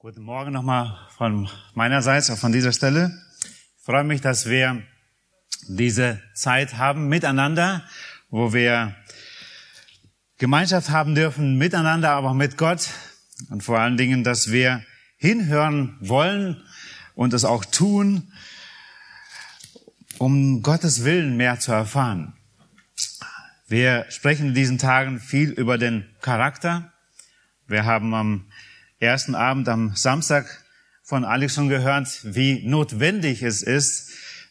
Guten Morgen nochmal von meinerseits, auch von dieser Stelle. Ich freue mich, dass wir diese Zeit haben miteinander, wo wir Gemeinschaft haben dürfen miteinander, aber auch mit Gott und vor allen Dingen, dass wir hinhören wollen und es auch tun, um Gottes Willen mehr zu erfahren. Wir sprechen in diesen Tagen viel über den Charakter. Wir haben am ersten Abend am Samstag von Alex schon gehört, wie notwendig es ist,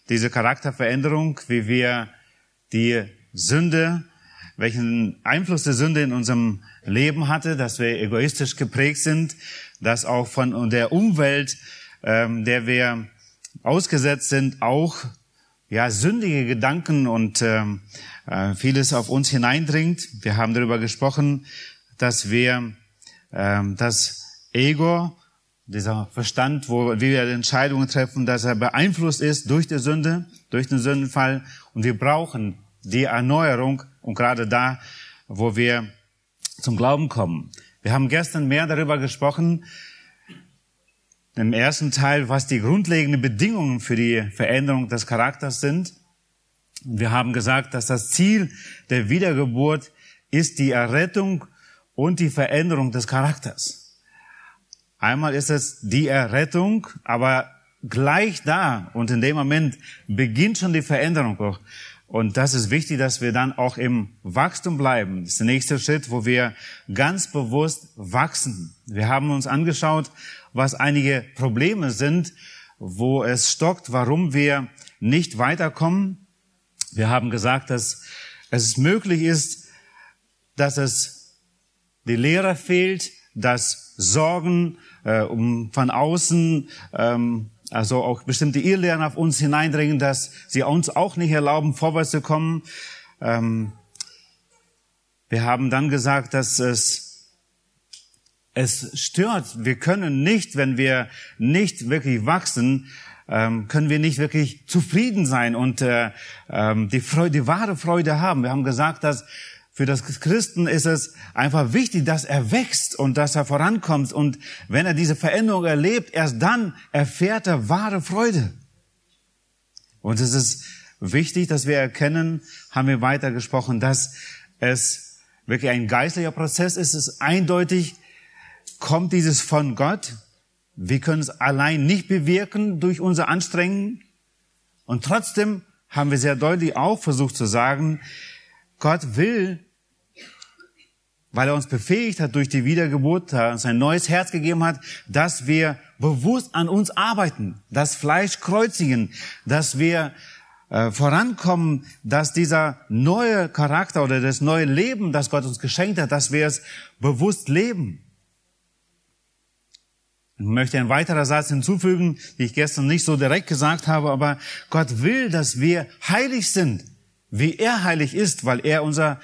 diese Charakterveränderung, wie wir die Sünde, welchen Einfluss die Sünde in unserem Leben hatte, dass wir egoistisch geprägt sind, dass auch von der Umwelt, ähm, der wir ausgesetzt sind, auch ja sündige Gedanken und ähm, äh, vieles auf uns hineindringt. Wir haben darüber gesprochen, dass wir ähm, das Ego, dieser Verstand, wo wir Entscheidungen treffen, dass er beeinflusst ist durch die Sünde, durch den Sündenfall. Und wir brauchen die Erneuerung und gerade da, wo wir zum Glauben kommen. Wir haben gestern mehr darüber gesprochen, im ersten Teil, was die grundlegenden Bedingungen für die Veränderung des Charakters sind. Wir haben gesagt, dass das Ziel der Wiedergeburt ist die Errettung und die Veränderung des Charakters. Einmal ist es die Errettung, aber gleich da und in dem Moment beginnt schon die Veränderung. Und das ist wichtig, dass wir dann auch im Wachstum bleiben. Das ist der nächste Schritt, wo wir ganz bewusst wachsen. Wir haben uns angeschaut, was einige Probleme sind, wo es stockt, warum wir nicht weiterkommen. Wir haben gesagt, dass es möglich ist, dass es die Lehre fehlt, dass Sorgen äh, um von außen, ähm, also auch bestimmte Irrlehren auf uns hineindringen, dass sie uns auch nicht erlauben, vorwärts zu kommen. Ähm, wir haben dann gesagt, dass es es stört. Wir können nicht, wenn wir nicht wirklich wachsen, ähm, können wir nicht wirklich zufrieden sein und äh, ähm, die Freude, die wahre Freude haben. Wir haben gesagt, dass für das Christen ist es einfach wichtig, dass er wächst und dass er vorankommt. Und wenn er diese Veränderung erlebt, erst dann erfährt er wahre Freude. Und es ist wichtig, dass wir erkennen, haben wir weiter gesprochen, dass es wirklich ein geistlicher Prozess ist. Es ist eindeutig, kommt dieses von Gott. Wir können es allein nicht bewirken durch unser Anstrengen. Und trotzdem haben wir sehr deutlich auch versucht zu sagen, Gott will, weil er uns befähigt hat durch die Wiedergeburt, uns ein neues Herz gegeben hat, dass wir bewusst an uns arbeiten, das Fleisch kreuzigen, dass wir äh, vorankommen, dass dieser neue Charakter oder das neue Leben, das Gott uns geschenkt hat, dass wir es bewusst leben. Ich möchte ein weiterer Satz hinzufügen, die ich gestern nicht so direkt gesagt habe, aber Gott will, dass wir heilig sind, wie er heilig ist, weil er unser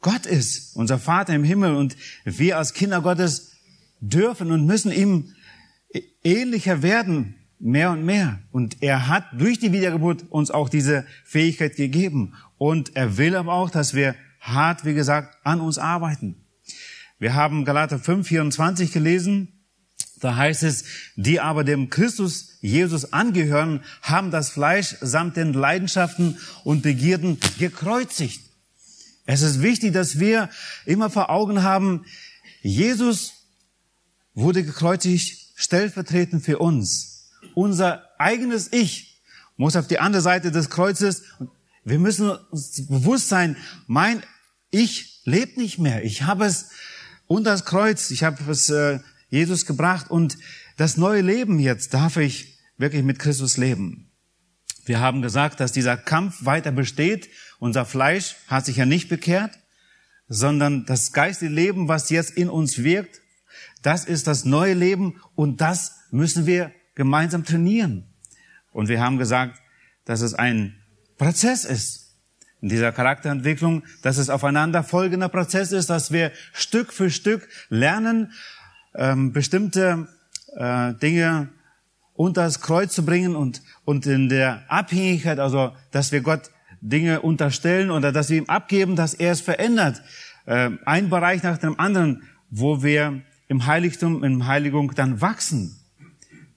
Gott ist, unser Vater im Himmel und wir als Kinder Gottes dürfen und müssen ihm ähnlicher werden, mehr und mehr. Und er hat durch die Wiedergeburt uns auch diese Fähigkeit gegeben. Und er will aber auch, dass wir hart, wie gesagt, an uns arbeiten. Wir haben Galater 5, 24 gelesen. Da heißt es, die aber dem Christus Jesus angehören, haben das Fleisch samt den Leidenschaften und Begierden gekreuzigt. Es ist wichtig, dass wir immer vor Augen haben, Jesus wurde gekreuzigt stellvertretend für uns. Unser eigenes Ich muss auf die andere Seite des Kreuzes. Wir müssen uns bewusst sein, mein Ich lebt nicht mehr. Ich habe es unter das Kreuz, ich habe es äh, Jesus gebracht und das neue Leben jetzt darf ich wirklich mit Christus leben. Wir haben gesagt, dass dieser Kampf weiter besteht. Unser Fleisch hat sich ja nicht bekehrt, sondern das geistige Leben, was jetzt in uns wirkt, das ist das neue Leben und das müssen wir gemeinsam trainieren. Und wir haben gesagt, dass es ein Prozess ist in dieser Charakterentwicklung, dass es aufeinander folgender Prozess ist, dass wir Stück für Stück lernen, ähm, bestimmte äh, Dinge unter das Kreuz zu bringen und, und in der Abhängigkeit, also dass wir Gott Dinge unterstellen oder dass wir ihm abgeben, dass er es verändert. Äh, ein Bereich nach dem anderen, wo wir im Heiligtum, in Heiligung dann wachsen.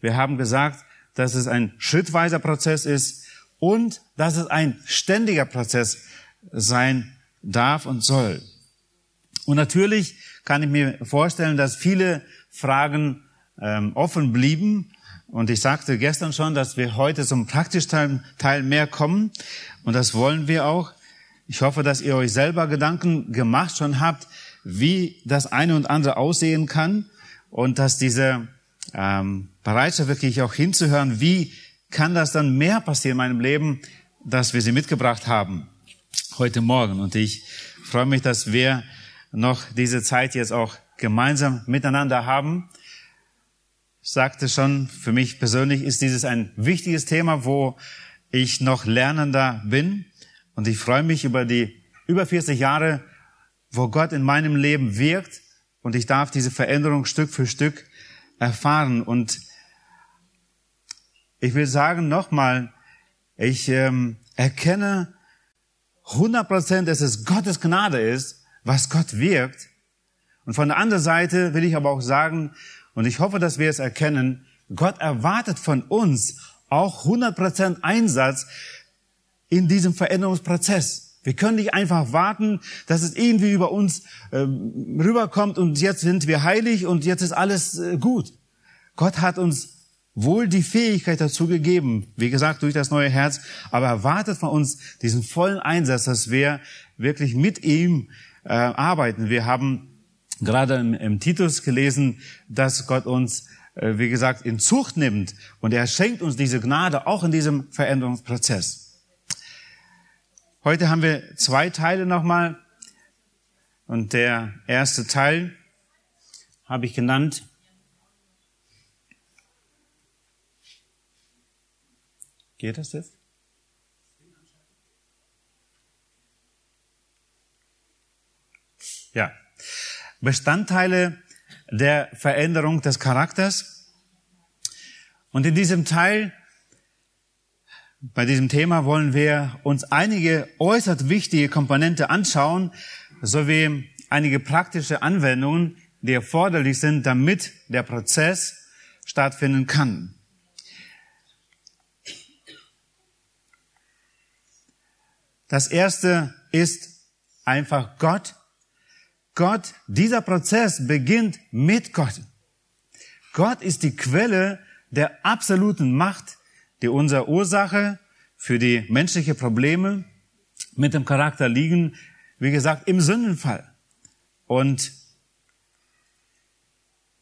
Wir haben gesagt, dass es ein schrittweiser Prozess ist und dass es ein ständiger Prozess sein darf und soll. Und natürlich kann ich mir vorstellen, dass viele Fragen ähm, offen blieben. Und ich sagte gestern schon, dass wir heute zum praktischen Teil mehr kommen. Und das wollen wir auch. Ich hoffe, dass ihr euch selber Gedanken gemacht schon habt, wie das eine und andere aussehen kann und dass diese ähm, Bereitschaft wirklich auch hinzuhören, wie kann das dann mehr passieren in meinem Leben, dass wir sie mitgebracht haben heute Morgen. Und ich freue mich, dass wir noch diese Zeit jetzt auch gemeinsam miteinander haben. Ich sagte schon, für mich persönlich ist dieses ein wichtiges Thema, wo ich noch Lernender bin. Und ich freue mich über die über 40 Jahre, wo Gott in meinem Leben wirkt. Und ich darf diese Veränderung Stück für Stück erfahren. Und ich will sagen nochmal, ich ähm, erkenne 100 Prozent, dass es Gottes Gnade ist, was Gott wirkt. Und von der anderen Seite will ich aber auch sagen, und ich hoffe, dass wir es erkennen, Gott erwartet von uns auch 100 Prozent Einsatz in diesem Veränderungsprozess. Wir können nicht einfach warten, dass es irgendwie über uns äh, rüberkommt und jetzt sind wir heilig und jetzt ist alles äh, gut. Gott hat uns wohl die Fähigkeit dazu gegeben, wie gesagt, durch das neue Herz, aber erwartet von uns diesen vollen Einsatz, dass wir wirklich mit ihm äh, arbeiten. Wir haben gerade im, im Titus gelesen, dass Gott uns, wie gesagt, in Zucht nimmt und er schenkt uns diese Gnade auch in diesem Veränderungsprozess. Heute haben wir zwei Teile nochmal und der erste Teil habe ich genannt, Geht das jetzt? Ja. Bestandteile der Veränderung des Charakters. Und in diesem Teil, bei diesem Thema wollen wir uns einige äußerst wichtige Komponente anschauen, sowie einige praktische Anwendungen, die erforderlich sind, damit der Prozess stattfinden kann. Das erste ist einfach Gott. Gott, dieser Prozess beginnt mit Gott. Gott ist die Quelle der absoluten Macht, die unsere Ursache für die menschlichen Probleme mit dem Charakter liegen, wie gesagt, im Sündenfall. Und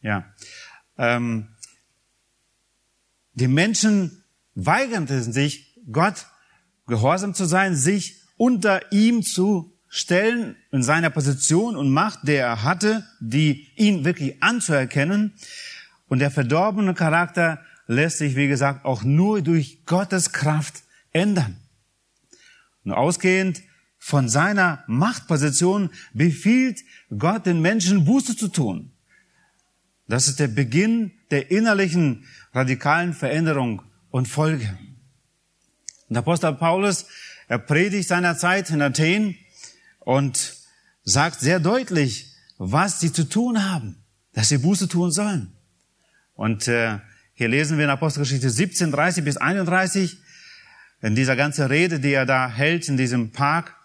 ja, ähm, die Menschen weigerten sich, Gott gehorsam zu sein, sich unter ihm zu stellen in seiner Position und Macht, der er hatte, die ihn wirklich anzuerkennen. Und der verdorbene Charakter lässt sich, wie gesagt, auch nur durch Gottes Kraft ändern. Und ausgehend von seiner Machtposition befiehlt Gott den Menschen Buße zu tun. Das ist der Beginn der innerlichen radikalen Veränderung und Folge. Und Apostel Paulus er predigt seinerzeit in Athen und sagt sehr deutlich, was sie zu tun haben, dass sie Buße tun sollen. Und äh, hier lesen wir in Apostelgeschichte 17, 30 bis 31, in dieser ganzen Rede, die er da hält in diesem Park.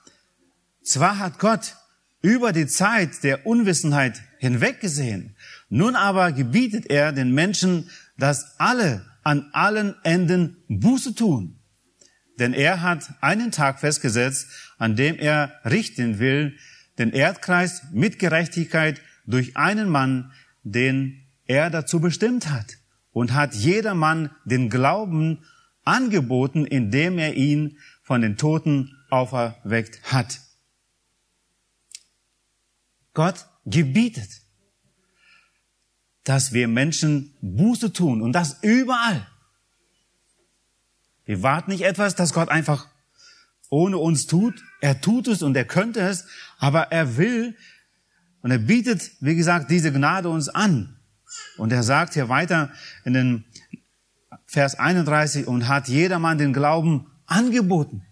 Zwar hat Gott über die Zeit der Unwissenheit hinweggesehen, nun aber gebietet er den Menschen, dass alle an allen Enden Buße tun denn er hat einen Tag festgesetzt, an dem er richten will, den Erdkreis mit Gerechtigkeit durch einen Mann, den er dazu bestimmt hat. Und hat jedermann den Glauben angeboten, indem er ihn von den Toten auferweckt hat. Gott gebietet, dass wir Menschen Buße tun und das überall. Wir warten nicht etwas, das Gott einfach ohne uns tut. Er tut es und er könnte es, aber er will und er bietet, wie gesagt, diese Gnade uns an. Und er sagt hier weiter in den Vers 31, und hat jedermann den Glauben angeboten,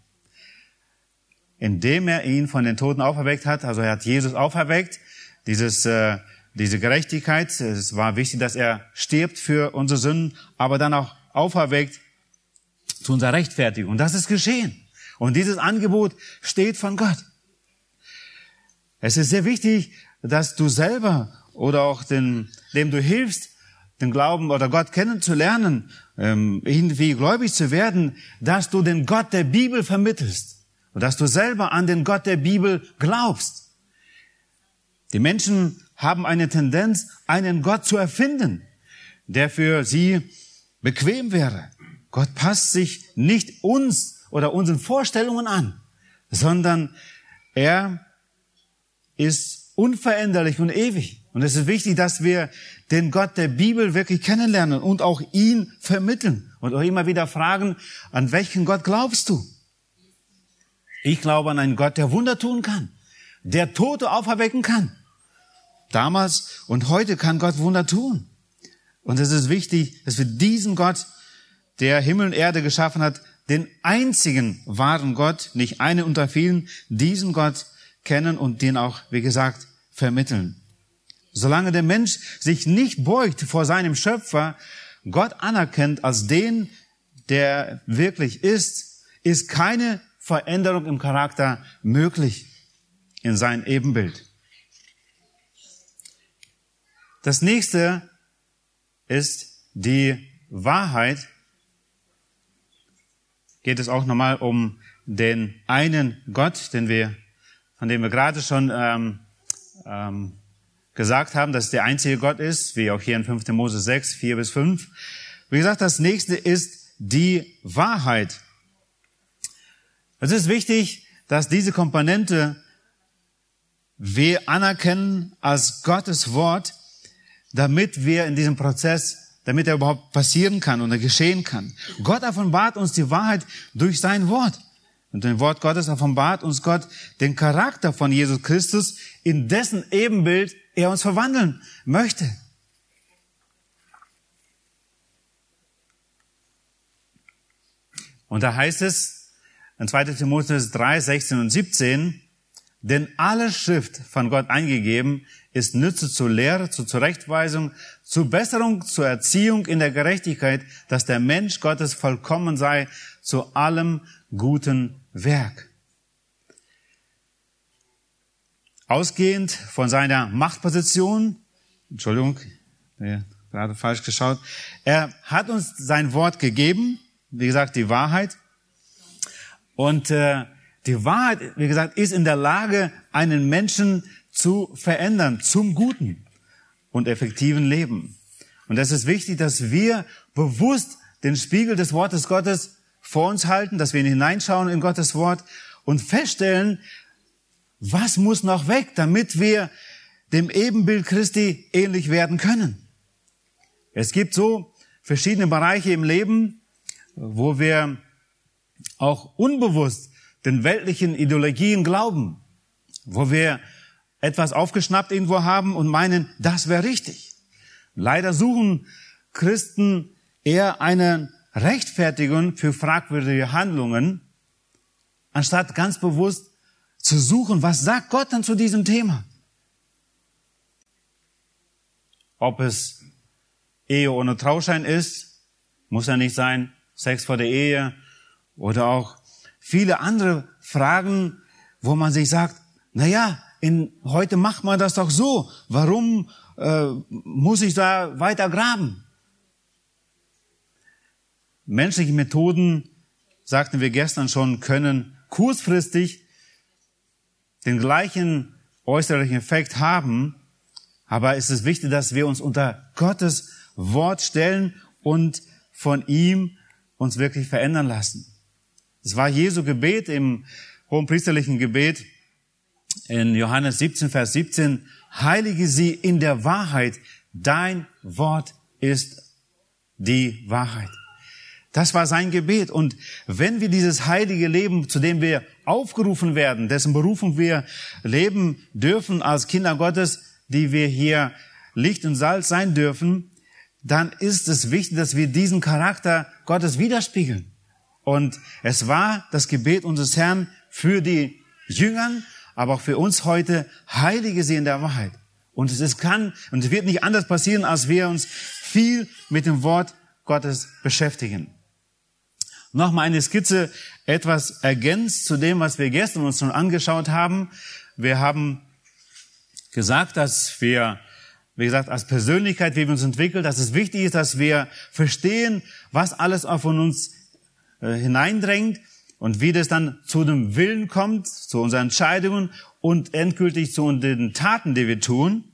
indem er ihn von den Toten auferweckt hat. Also er hat Jesus auferweckt. Dieses äh, diese Gerechtigkeit. Es war wichtig, dass er stirbt für unsere Sünden, aber dann auch auferweckt zu unserer Rechtfertigung. Und das ist geschehen. Und dieses Angebot steht von Gott. Es ist sehr wichtig, dass du selber oder auch den, dem du hilfst, den Glauben oder Gott kennenzulernen, ähm, irgendwie gläubig zu werden, dass du den Gott der Bibel vermittelst und dass du selber an den Gott der Bibel glaubst. Die Menschen haben eine Tendenz, einen Gott zu erfinden, der für sie bequem wäre. Gott passt sich nicht uns oder unseren Vorstellungen an, sondern er ist unveränderlich und ewig. Und es ist wichtig, dass wir den Gott der Bibel wirklich kennenlernen und auch ihn vermitteln und auch immer wieder fragen, an welchen Gott glaubst du? Ich glaube an einen Gott, der Wunder tun kann, der Tote auferwecken kann. Damals und heute kann Gott Wunder tun. Und es ist wichtig, dass wir diesen Gott, der Himmel und Erde geschaffen hat, den einzigen wahren Gott, nicht einen unter vielen, diesen Gott kennen und den auch, wie gesagt, vermitteln. Solange der Mensch sich nicht beugt vor seinem Schöpfer, Gott anerkennt als den, der wirklich ist, ist keine Veränderung im Charakter möglich in sein Ebenbild. Das nächste ist die Wahrheit. Geht es auch nochmal um den einen Gott, den wir, von dem wir gerade schon ähm, ähm, gesagt haben, dass es der einzige Gott ist, wie auch hier in 5. Mose 6, 4 bis 5. Wie gesagt, das nächste ist die Wahrheit. Es ist wichtig, dass diese Komponente wir anerkennen als Gottes Wort, damit wir in diesem Prozess, damit er überhaupt passieren kann oder geschehen kann. Gott offenbart uns die Wahrheit durch sein Wort. Und im Wort Gottes offenbart uns Gott den Charakter von Jesus Christus, in dessen Ebenbild er uns verwandeln möchte. Und da heißt es in 2. Timotheus 3, 16 und 17, denn alle Schrift von Gott eingegeben ist Nütze zur Lehre, zur Zurechtweisung, zur Besserung, zur Erziehung in der Gerechtigkeit, dass der Mensch Gottes vollkommen sei, zu allem guten Werk. Ausgehend von seiner Machtposition, Entschuldigung, gerade falsch geschaut, er hat uns sein Wort gegeben, wie gesagt, die Wahrheit. Und äh, die Wahrheit, wie gesagt, ist in der Lage, einen Menschen zu verändern zum guten und effektiven Leben. Und es ist wichtig, dass wir bewusst den Spiegel des Wortes Gottes vor uns halten, dass wir hineinschauen in Gottes Wort und feststellen, was muss noch weg, damit wir dem Ebenbild Christi ähnlich werden können. Es gibt so verschiedene Bereiche im Leben, wo wir auch unbewusst den weltlichen Ideologien glauben, wo wir etwas aufgeschnappt irgendwo haben und meinen, das wäre richtig. Leider suchen Christen eher eine Rechtfertigung für fragwürdige Handlungen, anstatt ganz bewusst zu suchen, was sagt Gott dann zu diesem Thema? Ob es Ehe ohne Trauschein ist, muss ja nicht sein, Sex vor der Ehe oder auch viele andere Fragen, wo man sich sagt, na ja, in, heute macht man das doch so. Warum äh, muss ich da weiter graben? Menschliche Methoden, sagten wir gestern schon, können kurzfristig den gleichen äußerlichen Effekt haben, aber es ist wichtig, dass wir uns unter Gottes Wort stellen und von ihm uns wirklich verändern lassen. Es war Jesu Gebet im hohenpriesterlichen Gebet in Johannes 17, Vers 17, heilige sie in der Wahrheit. Dein Wort ist die Wahrheit. Das war sein Gebet. Und wenn wir dieses heilige Leben, zu dem wir aufgerufen werden, dessen Berufung wir leben dürfen als Kinder Gottes, die wir hier Licht und Salz sein dürfen, dann ist es wichtig, dass wir diesen Charakter Gottes widerspiegeln. Und es war das Gebet unseres Herrn für die Jüngern, aber auch für uns heute, heilige sie in der Wahrheit. Und es kann und es wird nicht anders passieren, als wir uns viel mit dem Wort Gottes beschäftigen. Nochmal eine Skizze, etwas ergänzt zu dem, was wir gestern uns schon angeschaut haben. Wir haben gesagt, dass wir, wie gesagt, als Persönlichkeit, wie wir uns entwickeln, dass es wichtig ist, dass wir verstehen, was alles auf uns äh, hineindrängt und wie das dann zu dem Willen kommt, zu unseren Entscheidungen und endgültig zu den Taten, die wir tun.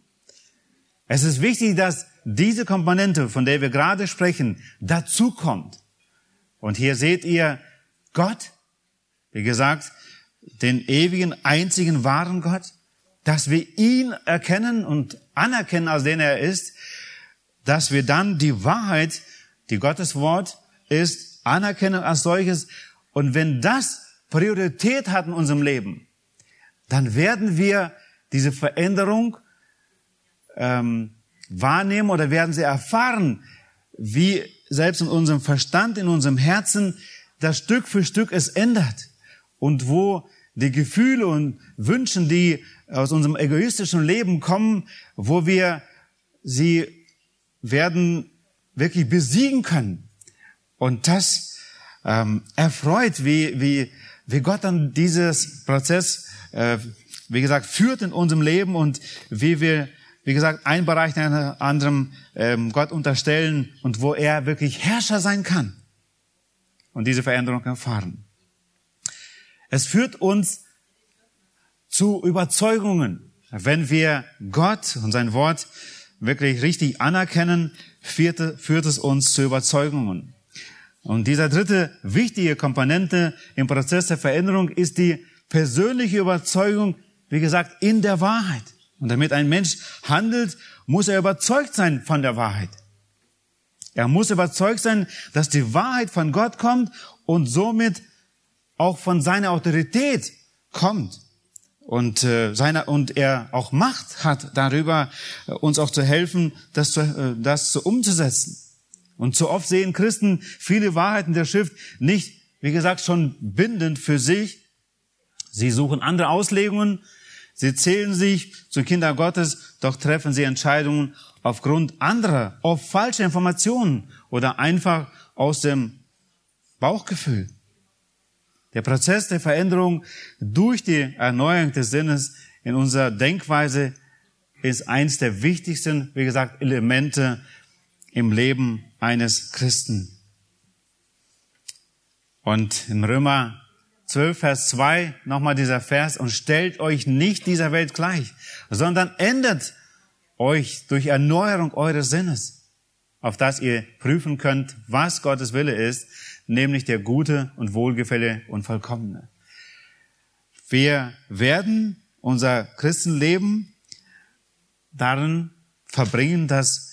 Es ist wichtig, dass diese Komponente, von der wir gerade sprechen, dazu kommt. Und hier seht ihr Gott, wie gesagt, den ewigen, einzigen, wahren Gott, dass wir ihn erkennen und anerkennen, als den er ist, dass wir dann die Wahrheit, die Gottes Wort ist, anerkennen als solches. Und wenn das Priorität hat in unserem Leben, dann werden wir diese Veränderung ähm, wahrnehmen oder werden sie erfahren, wie selbst in unserem Verstand, in unserem Herzen, das Stück für Stück es ändert. Und wo die Gefühle und Wünschen, die aus unserem egoistischen Leben kommen, wo wir sie werden wirklich besiegen können. Und das ähm, erfreut, wie, wie, wie Gott dann dieses Prozess, äh, wie gesagt, führt in unserem Leben und wie wir wie gesagt, ein Bereich den anderen ähm, Gott unterstellen und wo er wirklich Herrscher sein kann und diese Veränderung erfahren. Es führt uns zu Überzeugungen. Wenn wir Gott und sein Wort wirklich richtig anerkennen, führt, führt es uns zu Überzeugungen. Und dieser dritte wichtige Komponente im Prozess der Veränderung ist die persönliche Überzeugung, wie gesagt, in der Wahrheit. Und damit ein Mensch handelt, muss er überzeugt sein von der Wahrheit. Er muss überzeugt sein, dass die Wahrheit von Gott kommt und somit auch von seiner Autorität kommt und äh, seiner und er auch Macht hat darüber äh, uns auch zu helfen, das zu, äh, das zu umzusetzen. Und so oft sehen Christen viele Wahrheiten der Schrift nicht, wie gesagt, schon bindend für sich. Sie suchen andere Auslegungen, Sie zählen sich zu Kinder Gottes, doch treffen sie Entscheidungen aufgrund anderer, auf falsche Informationen oder einfach aus dem Bauchgefühl. Der Prozess der Veränderung durch die Erneuerung des Sinnes in unserer Denkweise ist eins der wichtigsten, wie gesagt, Elemente im Leben eines Christen. Und in Römer 12, Vers 2, nochmal dieser Vers, und stellt euch nicht dieser Welt gleich, sondern ändert euch durch Erneuerung eures Sinnes, auf das ihr prüfen könnt, was Gottes Wille ist, nämlich der gute und wohlgefälle und vollkommene. Wir werden unser Christenleben darin verbringen, dass,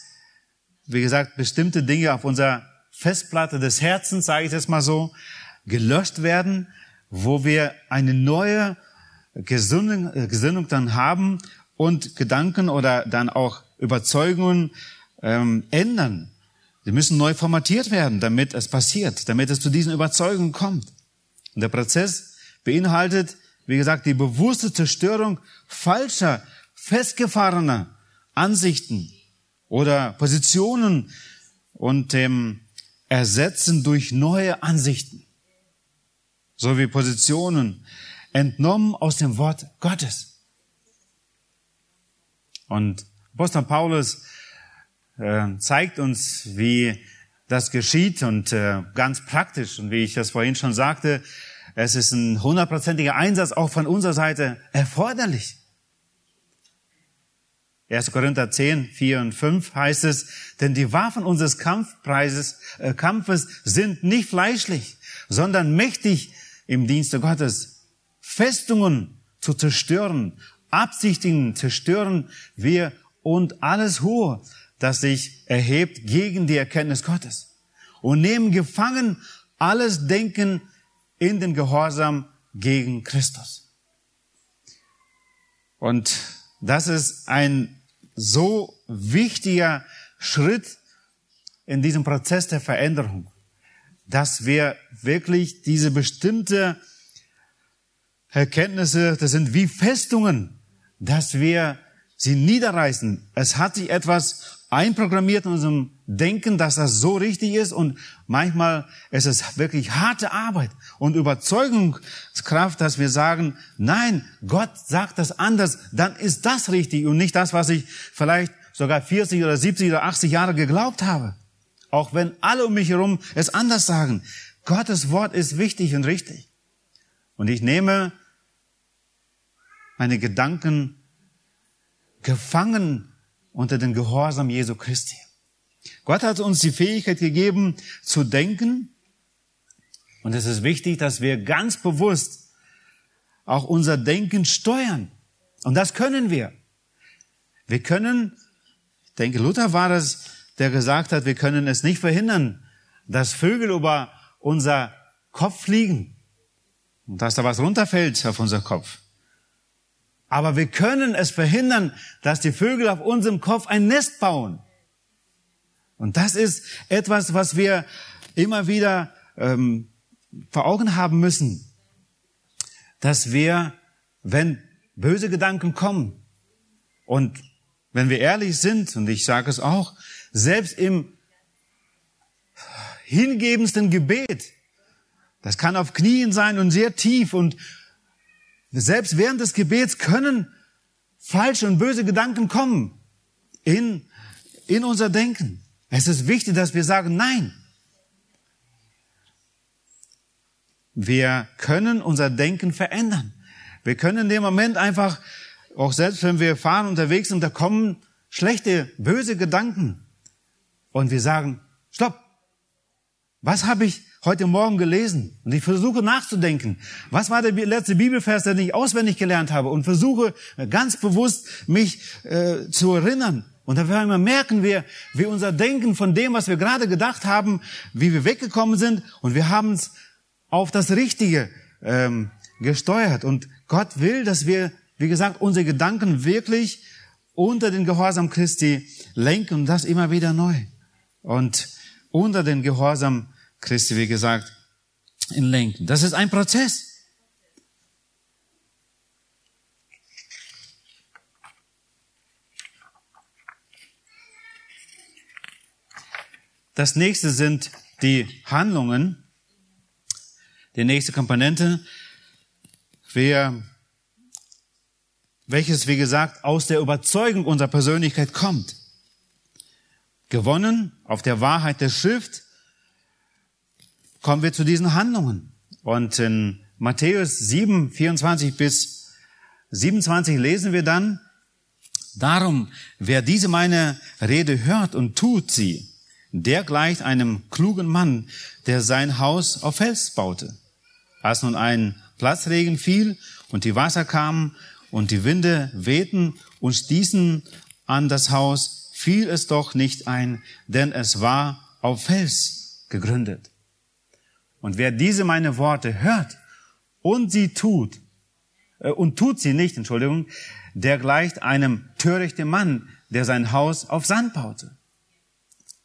wie gesagt, bestimmte Dinge auf unserer Festplatte des Herzens, sage ich das mal so, gelöscht werden, wo wir eine neue Gesinnung, äh, Gesinnung dann haben und Gedanken oder dann auch Überzeugungen ähm, ändern. Sie müssen neu formatiert werden, damit es passiert, damit es zu diesen Überzeugungen kommt. Und der Prozess beinhaltet, wie gesagt, die bewusste Zerstörung falscher, festgefahrener Ansichten oder Positionen und dem Ersetzen durch neue Ansichten sowie Positionen entnommen aus dem Wort Gottes. Und Apostel Paulus äh, zeigt uns, wie das geschieht und äh, ganz praktisch. Und wie ich das vorhin schon sagte, es ist ein hundertprozentiger Einsatz auch von unserer Seite erforderlich. 1. Korinther 10, 4 und 5 heißt es, denn die Waffen unseres Kampfpreises, äh, Kampfes sind nicht fleischlich, sondern mächtig im Dienste Gottes, Festungen zu zerstören, Absichtigen zerstören wir und alles hohe, das sich erhebt gegen die Erkenntnis Gottes und nehmen gefangen alles Denken in den Gehorsam gegen Christus. Und das ist ein so wichtiger Schritt in diesem Prozess der Veränderung dass wir wirklich diese bestimmte Erkenntnisse, das sind wie Festungen, dass wir sie niederreißen. Es hat sich etwas einprogrammiert in unserem Denken, dass das so richtig ist und manchmal ist es wirklich harte Arbeit und Überzeugungskraft, dass wir sagen, nein, Gott sagt das anders, dann ist das richtig und nicht das, was ich vielleicht sogar 40 oder 70 oder 80 Jahre geglaubt habe. Auch wenn alle um mich herum es anders sagen. Gottes Wort ist wichtig und richtig. Und ich nehme meine Gedanken gefangen unter den Gehorsam Jesu Christi. Gott hat uns die Fähigkeit gegeben zu denken. Und es ist wichtig, dass wir ganz bewusst auch unser Denken steuern. Und das können wir. Wir können, ich denke, Luther war es, der gesagt hat, wir können es nicht verhindern, dass Vögel über unser Kopf fliegen und dass da was runterfällt auf unser Kopf. Aber wir können es verhindern, dass die Vögel auf unserem Kopf ein Nest bauen. Und das ist etwas, was wir immer wieder ähm, vor Augen haben müssen, dass wir, wenn böse Gedanken kommen und wenn wir ehrlich sind, und ich sage es auch, selbst im hingebendsten Gebet, das kann auf Knien sein und sehr tief und selbst während des Gebets können falsche und böse Gedanken kommen in, in unser Denken. Es ist wichtig, dass wir sagen, nein. Wir können unser Denken verändern. Wir können in dem Moment einfach, auch selbst wenn wir fahren unterwegs sind, da kommen schlechte, böse Gedanken. Und wir sagen, stopp. Was habe ich heute Morgen gelesen und ich versuche nachzudenken, was war der letzte Bibelvers, den ich auswendig gelernt habe und versuche ganz bewusst mich äh, zu erinnern. Und dann merken wir, wie unser Denken von dem, was wir gerade gedacht haben, wie wir weggekommen sind und wir haben es auf das Richtige ähm, gesteuert. Und Gott will, dass wir, wie gesagt, unsere Gedanken wirklich unter den Gehorsam Christi lenken und das immer wieder neu. Und unter den Gehorsam Christi, wie gesagt, in Lenken. Das ist ein Prozess. Das nächste sind die Handlungen. Die nächste Komponente, wer, welches, wie gesagt, aus der Überzeugung unserer Persönlichkeit kommt. Gewonnen auf der Wahrheit der Schrift kommen wir zu diesen Handlungen. Und in Matthäus 7, 24 bis 27 lesen wir dann, Darum, wer diese meine Rede hört und tut sie, der gleicht einem klugen Mann, der sein Haus auf Fels baute. Als nun ein Platzregen fiel und die Wasser kamen und die Winde wehten und stießen an das Haus, fiel es doch nicht ein, denn es war auf Fels gegründet. Und wer diese meine Worte hört und sie tut, äh, und tut sie nicht, Entschuldigung, der gleicht einem törichten Mann, der sein Haus auf Sand baute.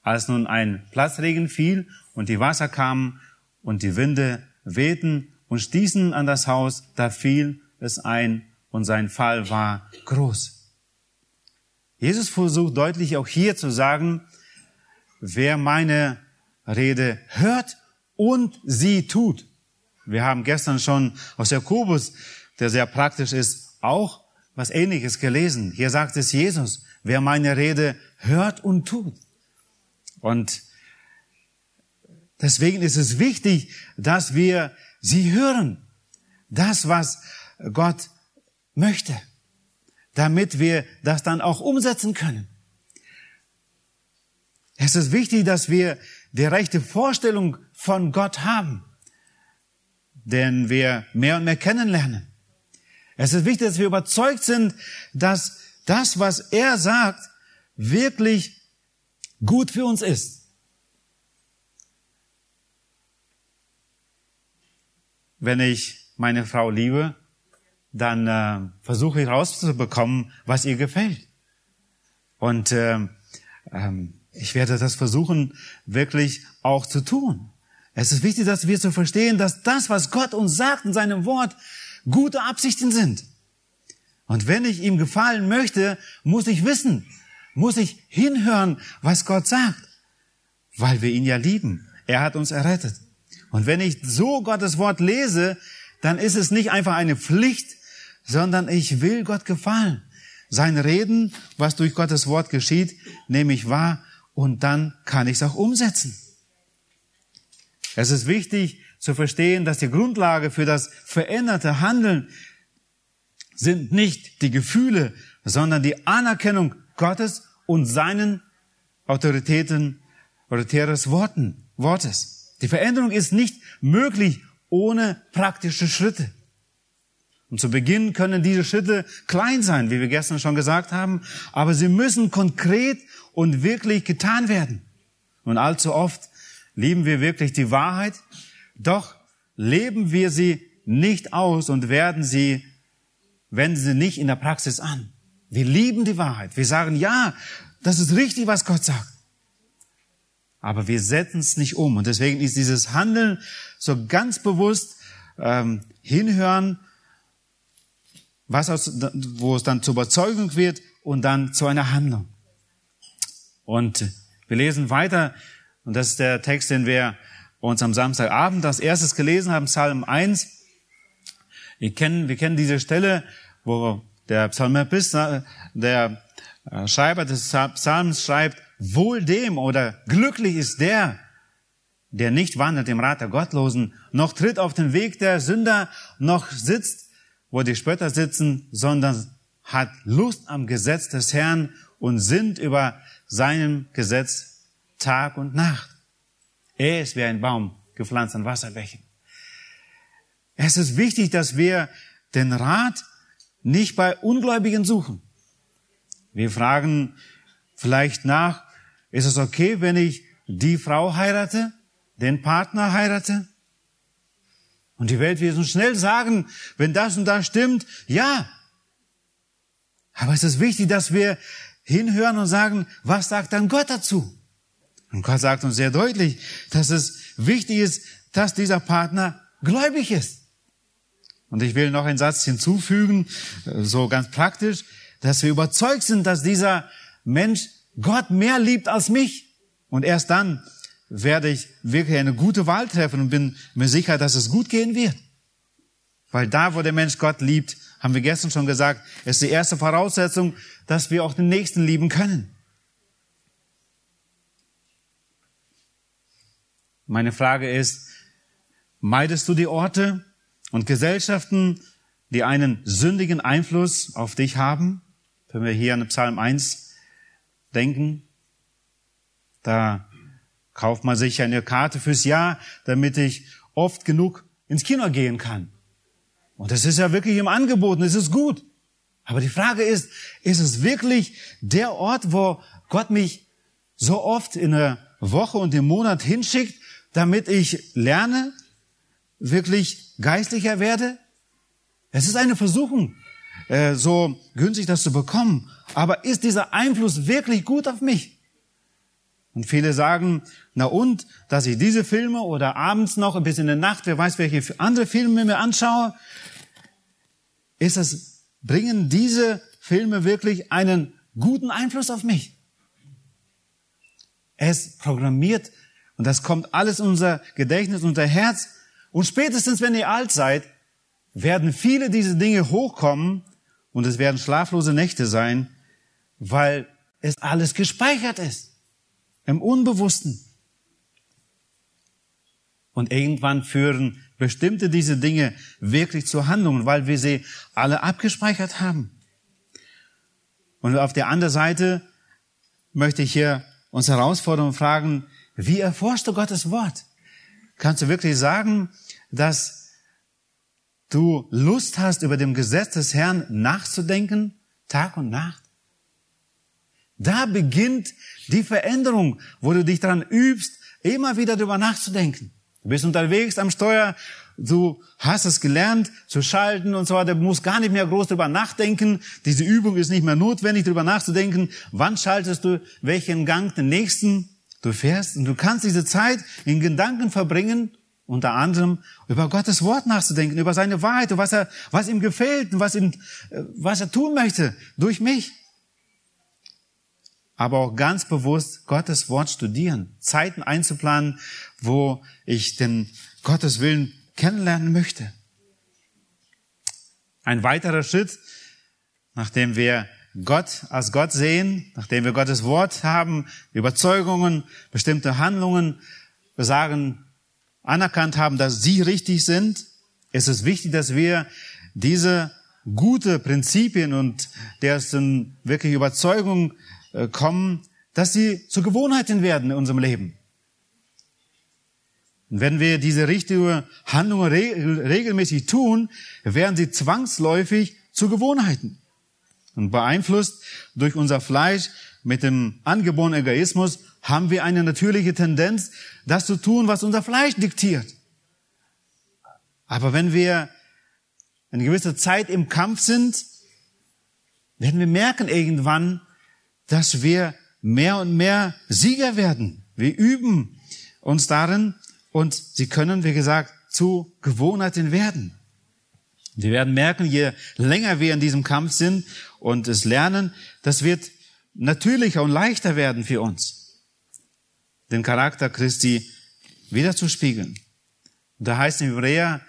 Als nun ein Platzregen fiel und die Wasser kamen und die Winde wehten und stießen an das Haus, da fiel es ein und sein Fall war groß. Jesus versucht deutlich auch hier zu sagen, wer meine Rede hört und sie tut. Wir haben gestern schon aus Jakobus, der sehr praktisch ist, auch was Ähnliches gelesen. Hier sagt es Jesus, wer meine Rede hört und tut. Und deswegen ist es wichtig, dass wir sie hören. Das, was Gott möchte, damit wir das dann auch umsetzen können. Es ist wichtig, dass wir die rechte Vorstellung von Gott haben, denn wir mehr und mehr kennenlernen. Es ist wichtig, dass wir überzeugt sind, dass das, was er sagt, wirklich gut für uns ist. Wenn ich meine Frau liebe, dann äh, versuche ich rauszubekommen, was ihr gefällt. Und äh, ähm, ich werde das versuchen, wirklich auch zu tun. Es ist wichtig, dass wir zu verstehen, dass das, was Gott uns sagt in seinem Wort, gute Absichten sind. Und wenn ich ihm gefallen möchte, muss ich wissen, muss ich hinhören, was Gott sagt, weil wir ihn ja lieben. Er hat uns errettet. Und wenn ich so Gottes Wort lese, dann ist es nicht einfach eine Pflicht, sondern ich will Gott gefallen. Sein Reden, was durch Gottes Wort geschieht, nehme ich wahr und dann kann ich es auch umsetzen. Es ist wichtig zu verstehen, dass die Grundlage für das veränderte Handeln sind nicht die Gefühle, sondern die Anerkennung Gottes und seinen Autoritäten, autoritäres Worten, Wortes. Die Veränderung ist nicht möglich ohne praktische Schritte. Und zu Beginn können diese Schritte klein sein, wie wir gestern schon gesagt haben, aber sie müssen konkret und wirklich getan werden. Und allzu oft lieben wir wirklich die Wahrheit, doch leben wir sie nicht aus und werden sie, wenden sie nicht in der Praxis an. Wir lieben die Wahrheit. Wir sagen, ja, das ist richtig, was Gott sagt. Aber wir setzen es nicht um. Und deswegen ist dieses Handeln so ganz bewusst ähm, hinhören, was aus, wo es dann zur Überzeugung wird und dann zu einer Handlung. Und wir lesen weiter, und das ist der Text, den wir uns am Samstagabend als erstes gelesen haben, Psalm 1. Wir kennen, wir kennen diese Stelle, wo der Psalmist, der äh, Schreiber des Psalms schreibt, wohl dem oder glücklich ist der, der nicht wandert im Rat der Gottlosen, noch tritt auf den Weg der Sünder, noch sitzt, wo die Spötter sitzen, sondern hat Lust am Gesetz des Herrn und sinnt über seinem Gesetz Tag und Nacht. Er ist wie ein Baum gepflanzt an Wasserbächen. Es ist wichtig, dass wir den Rat nicht bei Ungläubigen suchen. Wir fragen vielleicht nach, ist es okay, wenn ich die Frau heirate, den Partner heirate? Und die Welt wird uns schnell sagen, wenn das und das stimmt, ja. Aber es ist wichtig, dass wir hinhören und sagen, was sagt dann Gott dazu? Und Gott sagt uns sehr deutlich, dass es wichtig ist, dass dieser Partner gläubig ist. Und ich will noch einen Satz hinzufügen, so ganz praktisch, dass wir überzeugt sind, dass dieser Mensch Gott mehr liebt als mich. Und erst dann werde ich wirklich eine gute Wahl treffen und bin mir sicher, dass es gut gehen wird. Weil da, wo der Mensch Gott liebt, haben wir gestern schon gesagt, ist die erste Voraussetzung, dass wir auch den Nächsten lieben können. Meine Frage ist, meidest du die Orte und Gesellschaften, die einen sündigen Einfluss auf dich haben? Wenn wir hier an Psalm 1 denken, da kauft man sich eine Karte fürs Jahr, damit ich oft genug ins Kino gehen kann. Und das ist ja wirklich im Angebot und es ist gut. Aber die Frage ist, ist es wirklich der Ort, wo Gott mich so oft in der Woche und im Monat hinschickt, damit ich lerne, wirklich geistlicher werde? Es ist eine Versuchung. Äh, so günstig das zu bekommen. Aber ist dieser Einfluss wirklich gut auf mich? Und viele sagen, na und, dass ich diese Filme oder abends noch bis in der Nacht, wer weiß, welche andere Filme mir anschaue, ist es, bringen diese Filme wirklich einen guten Einfluss auf mich? Es programmiert und das kommt alles in unser Gedächtnis, unser Herz. Und spätestens, wenn ihr alt seid, werden viele diese Dinge hochkommen und es werden schlaflose Nächte sein, weil es alles gespeichert ist. Im Unbewussten. Und irgendwann führen bestimmte diese Dinge wirklich zu Handlungen, weil wir sie alle abgespeichert haben. Und auf der anderen Seite möchte ich hier uns herausfordern und fragen, wie erforschst du Gottes Wort? Kannst du wirklich sagen, dass du Lust hast, über dem Gesetz des Herrn nachzudenken, Tag und Nacht, da beginnt die Veränderung, wo du dich daran übst, immer wieder darüber nachzudenken. Du bist unterwegs am Steuer, du hast es gelernt zu schalten und so weiter, du musst gar nicht mehr groß darüber nachdenken. Diese Übung ist nicht mehr notwendig, darüber nachzudenken, wann schaltest du welchen Gang den nächsten du fährst. Und du kannst diese Zeit in Gedanken verbringen unter anderem über Gottes Wort nachzudenken, über seine Wahrheit, was er, was ihm gefällt und was ihm, äh, was er tun möchte durch mich. Aber auch ganz bewusst Gottes Wort studieren, Zeiten einzuplanen, wo ich den Gottes Willen kennenlernen möchte. Ein weiterer Schritt, nachdem wir Gott als Gott sehen, nachdem wir Gottes Wort haben, Überzeugungen, bestimmte Handlungen, wir sagen, anerkannt haben, dass sie richtig sind, ist es wichtig, dass wir diese gute Prinzipien und dessen wirklich Überzeugung äh, kommen, dass sie zu Gewohnheiten werden in unserem Leben. Und wenn wir diese richtige Handlung regelmäßig tun, werden sie zwangsläufig zu Gewohnheiten. Und beeinflusst durch unser Fleisch mit dem angeborenen Egoismus haben wir eine natürliche Tendenz, das zu tun, was unser Fleisch diktiert. Aber wenn wir eine gewisse Zeit im Kampf sind, werden wir merken irgendwann, dass wir mehr und mehr Sieger werden. Wir üben uns darin und sie können, wie gesagt, zu Gewohnheiten werden. Wir werden merken, je länger wir in diesem Kampf sind und es lernen, das wird natürlicher und leichter werden für uns, den Charakter Christi wieder zu spiegeln. Da heißt in Hebräer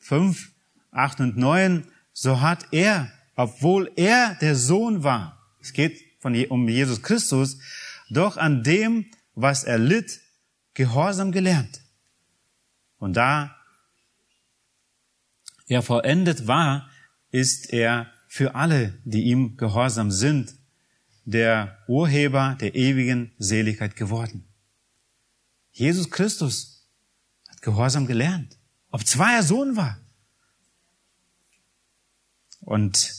5, 8 und 9, so hat er, obwohl er der Sohn war, es geht von, um Jesus Christus, doch an dem, was er litt, Gehorsam gelernt. Und da er vollendet war, ist er für alle, die ihm gehorsam sind, der Urheber der ewigen Seligkeit geworden. Jesus Christus hat Gehorsam gelernt, ob zwar er Sohn war. Und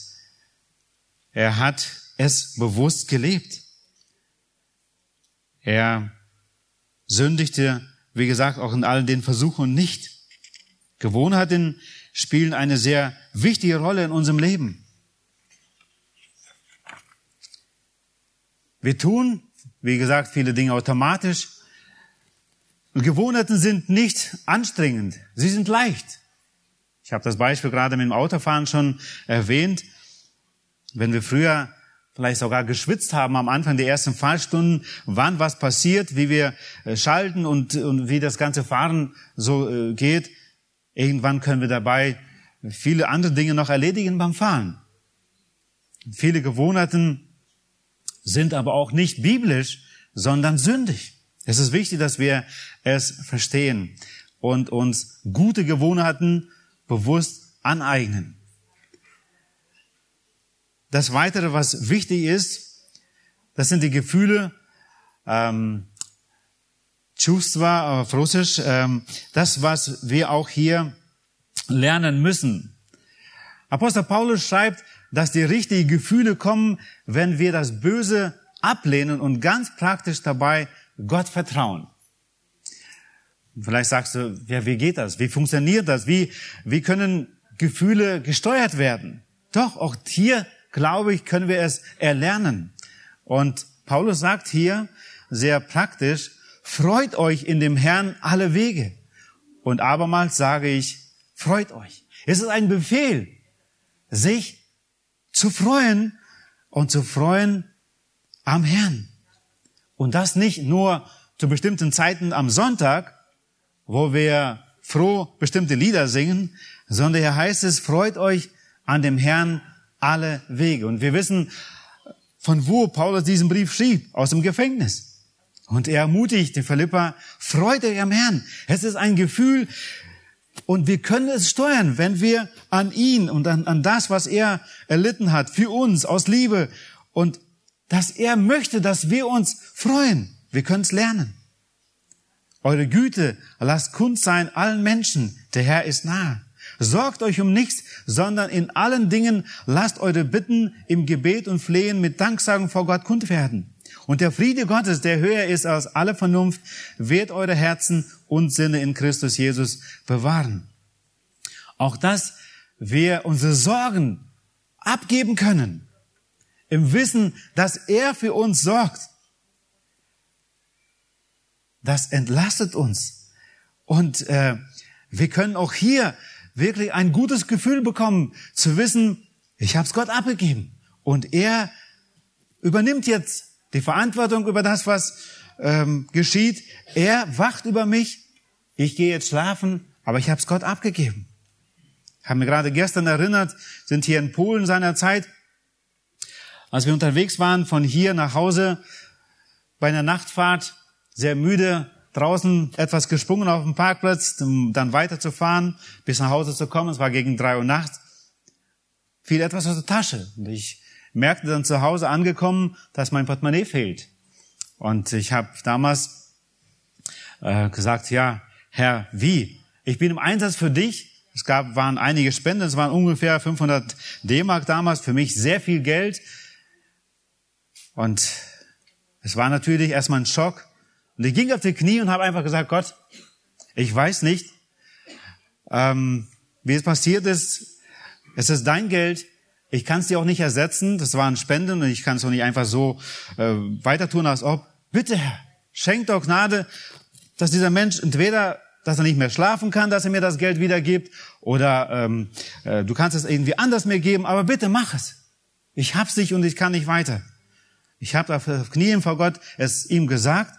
er hat es bewusst gelebt. Er sündigte, wie gesagt, auch in all den Versuchen nicht. Gewohnheiten spielen eine sehr wichtige Rolle in unserem Leben. Wir tun, wie gesagt, viele Dinge automatisch. Gewohnheiten sind nicht anstrengend, sie sind leicht. Ich habe das Beispiel gerade mit dem Autofahren schon erwähnt. Wenn wir früher vielleicht sogar geschwitzt haben am Anfang der ersten Fahrstunden, wann was passiert, wie wir äh, schalten und, und wie das ganze Fahren so äh, geht, irgendwann können wir dabei viele andere Dinge noch erledigen beim Fahren. Viele Gewohnheiten sind aber auch nicht biblisch, sondern sündig. Es ist wichtig, dass wir es verstehen und uns gute Gewohnheiten bewusst aneignen. Das Weitere, was wichtig ist, das sind die Gefühle, ähm, Чувства auf Russisch, ähm, das, was wir auch hier lernen müssen. Apostel Paulus schreibt, dass die richtigen Gefühle kommen, wenn wir das Böse ablehnen und ganz praktisch dabei Gott vertrauen. Vielleicht sagst du, ja, wie geht das? Wie funktioniert das? Wie, wie können Gefühle gesteuert werden? Doch, auch hier, glaube ich, können wir es erlernen. Und Paulus sagt hier sehr praktisch, freut euch in dem Herrn alle Wege. Und abermals sage ich, freut euch. Es ist ein Befehl, sich zu freuen und zu freuen am Herrn. Und das nicht nur zu bestimmten Zeiten am Sonntag, wo wir froh bestimmte Lieder singen, sondern hier heißt es, freut euch an dem Herrn alle Wege. Und wir wissen, von wo Paulus diesen Brief schrieb, aus dem Gefängnis. Und er ermutigt die Philippa, freut euch am Herrn. Es ist ein Gefühl, und wir können es steuern, wenn wir an ihn und an, an das, was er erlitten hat, für uns aus Liebe und dass er möchte, dass wir uns freuen. Wir können es lernen. Eure Güte lasst kund sein allen Menschen. Der Herr ist nahe. Sorgt euch um nichts, sondern in allen Dingen lasst eure Bitten im Gebet und Flehen mit Danksagung vor Gott kund werden. Und der Friede Gottes, der höher ist als alle Vernunft, wird eure Herzen und Sinne in Christus Jesus bewahren. Auch dass wir unsere Sorgen abgeben können, im Wissen, dass er für uns sorgt. Das entlastet uns und äh, Wir können auch hier wirklich ein gutes Gefühl bekommen, zu wissen, ich habe es Gott abgegeben. Und er übernimmt jetzt die Verantwortung über das, was ähm, geschieht. Er wacht über mich. Ich gehe jetzt schlafen, aber ich habe es Gott abgegeben. Ich habe mir gerade gestern erinnert, sind hier in Polen seiner Zeit, als wir unterwegs waren von hier nach Hause bei einer Nachtfahrt, sehr müde, draußen etwas gesprungen auf dem Parkplatz, um dann weiterzufahren, bis nach Hause zu kommen. Es war gegen drei Uhr nachts. Fiel etwas aus der Tasche. Und ich merkte dann zu Hause angekommen, dass mein Portemonnaie fehlt. Und ich habe damals äh, gesagt, ja, Herr, wie? Ich bin im Einsatz für dich. Es gab, waren einige Spenden, es waren ungefähr 500 D-Mark damals, für mich sehr viel Geld. Und es war natürlich erstmal ein Schock. Und ich ging auf die Knie und habe einfach gesagt, Gott, ich weiß nicht, ähm, wie es passiert ist. Es ist dein Geld. Ich kann es dir auch nicht ersetzen. Das waren Spenden und ich kann es auch nicht einfach so äh, weiter tun, als ob. Bitte, Herr, schenk doch Gnade, dass dieser Mensch entweder, dass er nicht mehr schlafen kann, dass er mir das Geld wiedergibt, oder ähm, äh, du kannst es irgendwie anders mir geben, aber bitte mach es. Ich hab's nicht und ich kann nicht weiter. Ich habe auf Knien vor Gott es ihm gesagt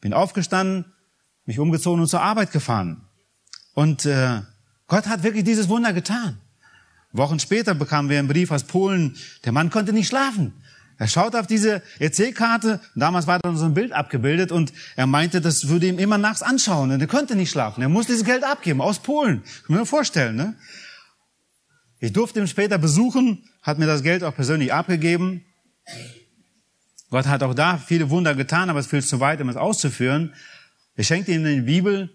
bin aufgestanden, mich umgezogen und zur Arbeit gefahren. Und äh, Gott hat wirklich dieses Wunder getan. Wochen später bekamen wir einen Brief aus Polen. Der Mann konnte nicht schlafen. Er schaut auf diese EC-Karte. Damals war da so ein Bild abgebildet und er meinte, das würde ihm immer nachts anschauen. Und er konnte nicht schlafen. Er musste dieses Geld abgeben aus Polen. Kann mir vorstellen, ne? Ich durfte ihn später besuchen, hat mir das Geld auch persönlich abgegeben. Gott hat auch da viele Wunder getan, aber es führt zu weit, um es auszuführen. Er schenkte ihm die Bibel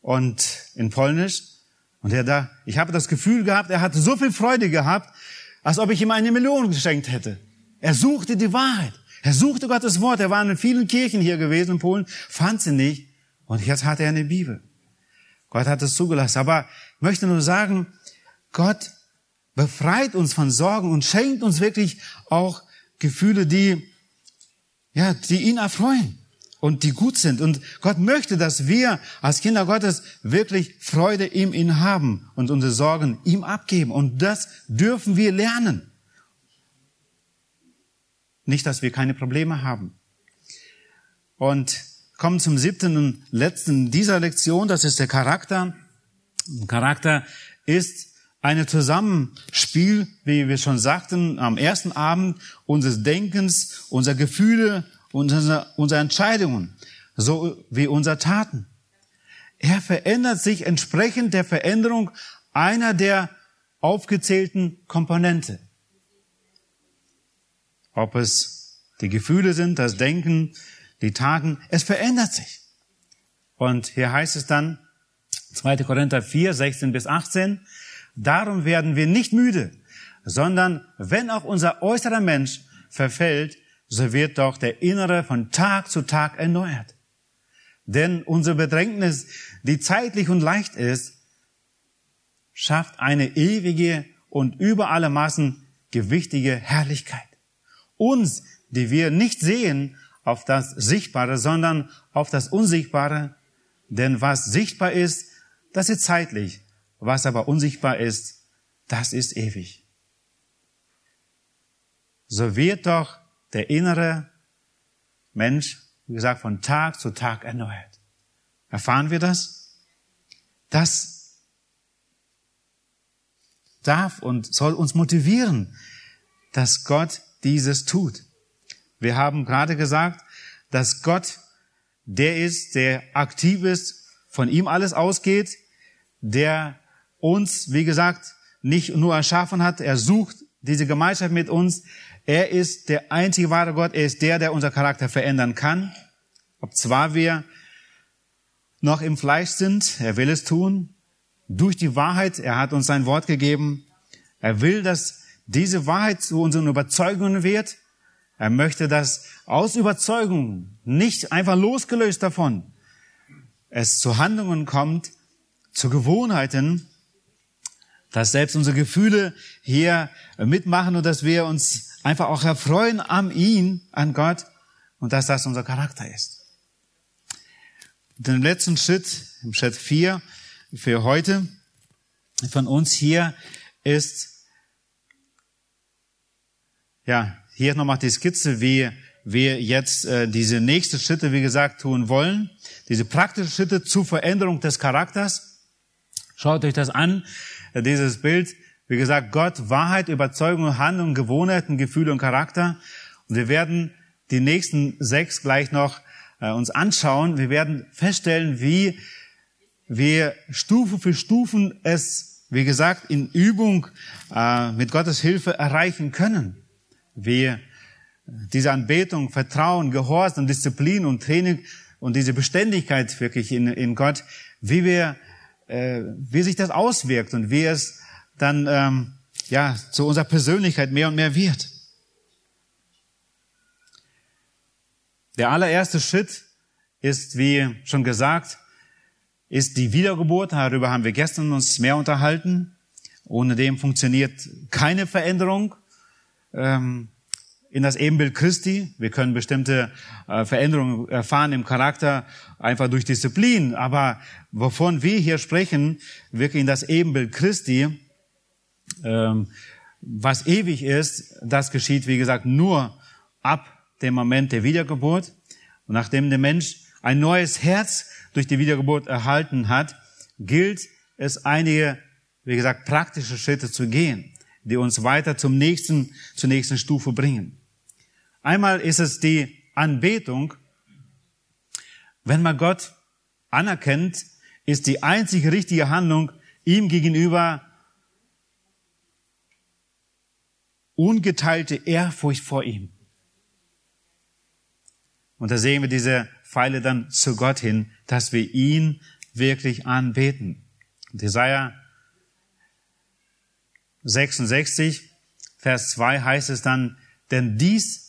und in Polnisch. Und er da, ich habe das Gefühl gehabt, er hatte so viel Freude gehabt, als ob ich ihm eine Million geschenkt hätte. Er suchte die Wahrheit. Er suchte Gottes Wort. Er war in vielen Kirchen hier gewesen in Polen, fand sie nicht. Und jetzt hat er eine Bibel. Gott hat es zugelassen. Aber ich möchte nur sagen, Gott befreit uns von Sorgen und schenkt uns wirklich auch Gefühle, die ja, die ihn erfreuen und die gut sind. Und Gott möchte, dass wir als Kinder Gottes wirklich Freude in ihm haben und unsere Sorgen ihm abgeben. Und das dürfen wir lernen. Nicht, dass wir keine Probleme haben. Und kommen zum siebten und letzten dieser Lektion. Das ist der Charakter. Charakter ist eine Zusammenspiel, wie wir schon sagten, am ersten Abend unseres Denkens, unserer Gefühle, unserer, unserer Entscheidungen, so wie unserer Taten. Er verändert sich entsprechend der Veränderung einer der aufgezählten Komponente. Ob es die Gefühle sind, das Denken, die Taten, es verändert sich. Und hier heißt es dann, 2. Korinther 4, 16 bis 18, Darum werden wir nicht müde, sondern wenn auch unser äußerer Mensch verfällt, so wird doch der innere von Tag zu Tag erneuert. Denn unsere Bedrängnis, die zeitlich und leicht ist, schafft eine ewige und über alle Maßen gewichtige Herrlichkeit. Uns, die wir nicht sehen auf das Sichtbare, sondern auf das Unsichtbare, denn was sichtbar ist, das ist zeitlich, was aber unsichtbar ist, das ist ewig. So wird doch der innere Mensch, wie gesagt, von Tag zu Tag erneuert. Erfahren wir das? Das darf und soll uns motivieren, dass Gott dieses tut. Wir haben gerade gesagt, dass Gott der ist, der aktiv ist, von ihm alles ausgeht, der uns, wie gesagt, nicht nur erschaffen hat, er sucht diese Gemeinschaft mit uns. Er ist der einzige wahre Gott, er ist der, der unser Charakter verändern kann. Ob zwar wir noch im Fleisch sind, er will es tun, durch die Wahrheit, er hat uns sein Wort gegeben. Er will, dass diese Wahrheit zu unseren Überzeugungen wird. Er möchte, dass aus Überzeugungen, nicht einfach losgelöst davon, es zu Handlungen kommt, zu Gewohnheiten, dass selbst unsere Gefühle hier mitmachen und dass wir uns einfach auch erfreuen an ihn, an Gott und dass das unser Charakter ist. Den letzten Schritt, im Schritt vier, für heute von uns hier ist, ja, hier nochmal die Skizze, wie wir jetzt äh, diese nächsten Schritte, wie gesagt, tun wollen. Diese praktischen Schritte zur Veränderung des Charakters. Schaut euch das an, dieses Bild. Wie gesagt, Gott, Wahrheit, Überzeugung, Handlung, Gewohnheiten, Gefühle und Charakter. Und wir werden die nächsten sechs gleich noch äh, uns anschauen. Wir werden feststellen, wie wir Stufe für Stufen es, wie gesagt, in Übung äh, mit Gottes Hilfe erreichen können. Wir diese Anbetung, Vertrauen, Gehorsam, Disziplin und Training und diese Beständigkeit wirklich in, in Gott, wie wir, äh, wie sich das auswirkt und wie es dann ähm, ja zu unserer Persönlichkeit mehr und mehr wird. Der allererste Schritt ist, wie schon gesagt, ist die Wiedergeburt. Darüber haben wir gestern uns mehr unterhalten. Ohne dem funktioniert keine Veränderung. Ähm, in das Ebenbild Christi. Wir können bestimmte äh, Veränderungen erfahren im Charakter einfach durch Disziplin. Aber wovon wir hier sprechen, wirklich in das Ebenbild Christi, ähm, was ewig ist, das geschieht, wie gesagt, nur ab dem Moment der Wiedergeburt. Und nachdem der Mensch ein neues Herz durch die Wiedergeburt erhalten hat, gilt es einige, wie gesagt, praktische Schritte zu gehen, die uns weiter zum nächsten, zur nächsten Stufe bringen. Einmal ist es die Anbetung. Wenn man Gott anerkennt, ist die einzige richtige Handlung ihm gegenüber ungeteilte Ehrfurcht vor ihm. Und da sehen wir diese Pfeile dann zu Gott hin, dass wir ihn wirklich anbeten. Und Jesaja 66, Vers 2 heißt es dann, denn dies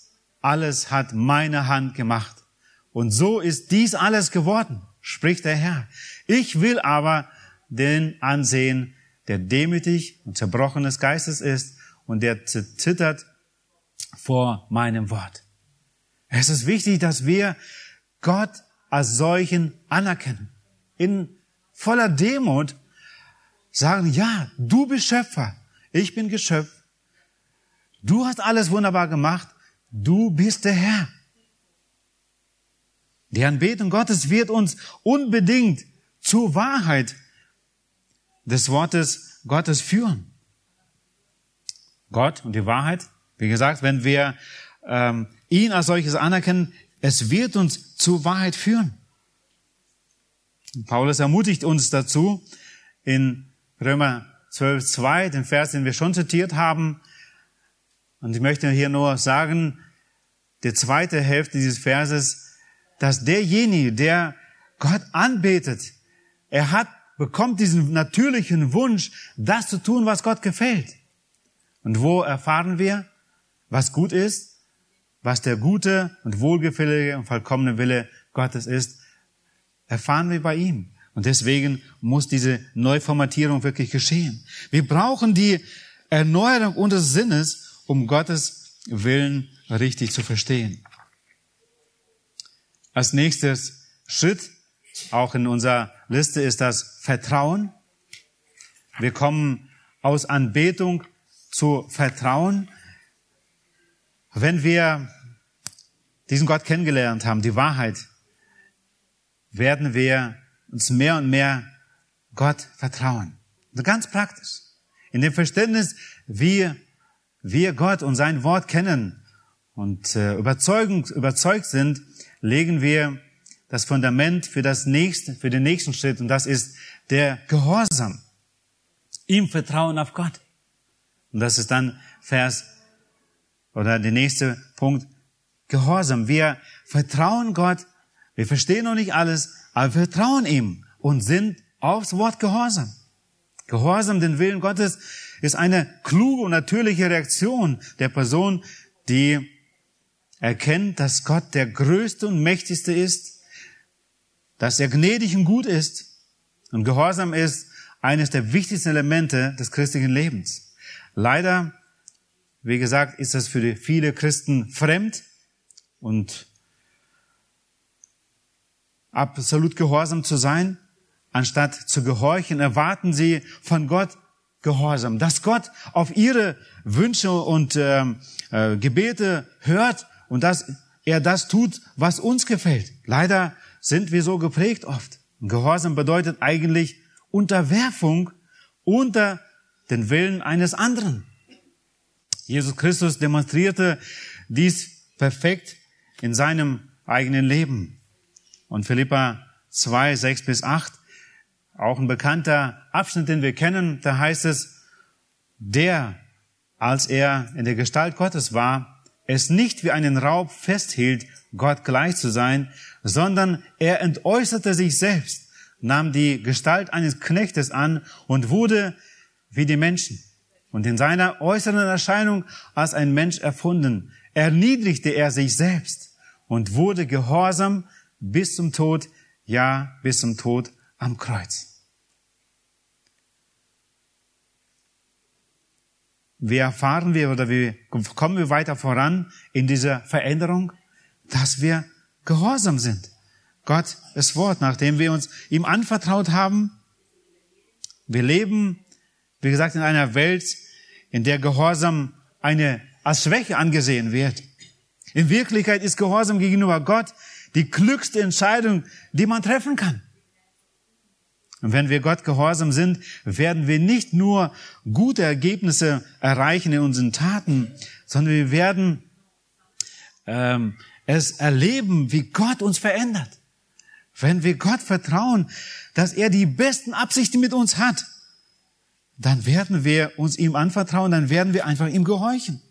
alles hat meine Hand gemacht. Und so ist dies alles geworden, spricht der Herr. Ich will aber den ansehen, der demütig und zerbrochenes Geistes ist und der zittert vor meinem Wort. Es ist wichtig, dass wir Gott als solchen anerkennen. In voller Demut sagen, ja, du bist Schöpfer, ich bin Geschöpf. Du hast alles wunderbar gemacht. Du bist der Herr. Die Anbetung Gottes wird uns unbedingt zur Wahrheit des Wortes Gottes führen. Gott und die Wahrheit, wie gesagt, wenn wir ähm, ihn als solches anerkennen, es wird uns zur Wahrheit führen. Paulus ermutigt uns dazu in Römer 12, 2, den Vers, den wir schon zitiert haben, und ich möchte hier nur sagen, die zweite Hälfte dieses Verses, dass derjenige, der Gott anbetet, er hat, bekommt diesen natürlichen Wunsch, das zu tun, was Gott gefällt. Und wo erfahren wir, was gut ist, was der gute und wohlgefällige und vollkommene Wille Gottes ist, erfahren wir bei ihm. Und deswegen muss diese Neuformatierung wirklich geschehen. Wir brauchen die Erneuerung unseres Sinnes, um Gottes Willen richtig zu verstehen. Als nächstes Schritt, auch in unserer Liste, ist das Vertrauen. Wir kommen aus Anbetung zu Vertrauen. Wenn wir diesen Gott kennengelernt haben, die Wahrheit, werden wir uns mehr und mehr Gott vertrauen. ganz praktisch. In dem Verständnis, wie wir Gott und sein Wort kennen und äh, überzeugt sind, legen wir das Fundament für das nächste, für den nächsten Schritt und das ist der Gehorsam. Ihm Vertrauen auf Gott. Und das ist dann Vers oder der nächste Punkt. Gehorsam. Wir vertrauen Gott. Wir verstehen noch nicht alles, aber wir vertrauen ihm und sind aufs Wort gehorsam. Gehorsam den Willen Gottes ist eine kluge und natürliche Reaktion der Person, die erkennt, dass Gott der größte und mächtigste ist, dass er gnädig und gut ist und Gehorsam ist eines der wichtigsten Elemente des christlichen Lebens. Leider, wie gesagt, ist das für viele Christen fremd und absolut gehorsam zu sein. anstatt zu gehorchen, erwarten sie von Gott Gehorsam, dass Gott auf ihre Wünsche und äh, äh, Gebete hört und dass er das tut, was uns gefällt. Leider sind wir so geprägt oft. Gehorsam bedeutet eigentlich Unterwerfung unter den Willen eines anderen. Jesus Christus demonstrierte dies perfekt in seinem eigenen Leben. Und Philippa 2, 6 bis 8, auch ein bekannter Abschnitt, den wir kennen, da heißt es, der, als er in der Gestalt Gottes war, es nicht wie einen Raub festhielt, Gott gleich zu sein, sondern er entäußerte sich selbst, nahm die Gestalt eines Knechtes an und wurde wie die Menschen. Und in seiner äußeren Erscheinung als ein Mensch erfunden, erniedrigte er sich selbst und wurde gehorsam bis zum Tod, ja, bis zum Tod am Kreuz. Wie erfahren wir oder wie kommen wir weiter voran in dieser Veränderung? Dass wir gehorsam sind. Gott ist Wort, nachdem wir uns ihm anvertraut haben. Wir leben, wie gesagt, in einer Welt, in der Gehorsam eine als Schwäche angesehen wird. In Wirklichkeit ist Gehorsam gegenüber Gott die klügste Entscheidung, die man treffen kann. Und wenn wir Gott gehorsam sind, werden wir nicht nur gute Ergebnisse erreichen in unseren Taten, sondern wir werden ähm, es erleben, wie Gott uns verändert. Wenn wir Gott vertrauen, dass er die besten Absichten mit uns hat, dann werden wir uns ihm anvertrauen, dann werden wir einfach ihm gehorchen.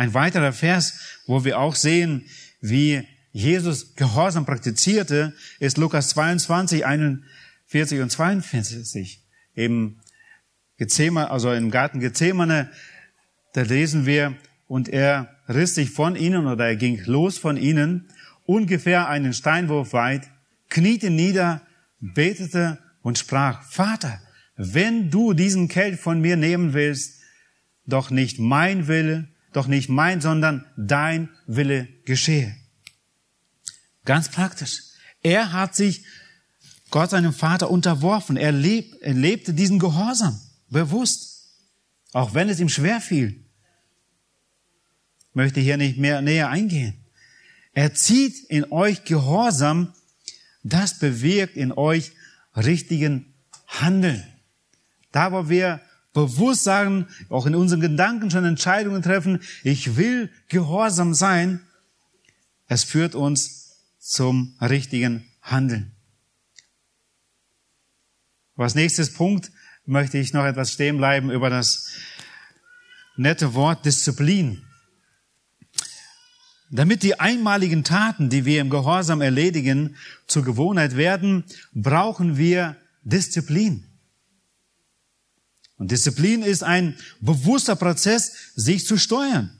Ein weiterer Vers, wo wir auch sehen, wie Jesus Gehorsam praktizierte, ist Lukas 22, 41 und 42. Im Gethsemane, also im Garten Gethsemane, da lesen wir, und er riss sich von ihnen oder er ging los von ihnen, ungefähr einen Steinwurf weit, kniete nieder, betete und sprach, Vater, wenn du diesen Kelch von mir nehmen willst, doch nicht mein Wille, doch nicht mein, sondern dein Wille geschehe. Ganz praktisch. Er hat sich Gott seinem Vater unterworfen. Er, leb, er lebte diesen Gehorsam bewusst. Auch wenn es ihm schwer fiel. Möchte hier nicht mehr näher eingehen. Er zieht in euch Gehorsam. Das bewirkt in euch richtigen Handeln. Da, wo wir bewusst sagen, auch in unseren Gedanken schon Entscheidungen treffen, ich will gehorsam sein, es führt uns zum richtigen Handeln. Was nächstes Punkt möchte ich noch etwas stehen bleiben über das nette Wort Disziplin. Damit die einmaligen Taten, die wir im Gehorsam erledigen, zur Gewohnheit werden, brauchen wir Disziplin. Und Disziplin ist ein bewusster Prozess, sich zu steuern.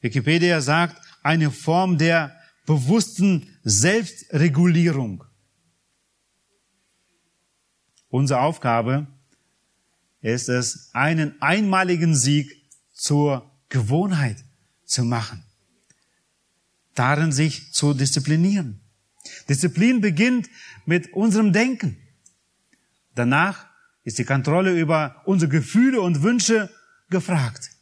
Wikipedia sagt, eine Form der bewussten Selbstregulierung. Unsere Aufgabe ist es, einen einmaligen Sieg zur Gewohnheit zu machen. Darin sich zu disziplinieren. Disziplin beginnt mit unserem Denken. Danach ist die Kontrolle über unsere Gefühle und Wünsche gefragt.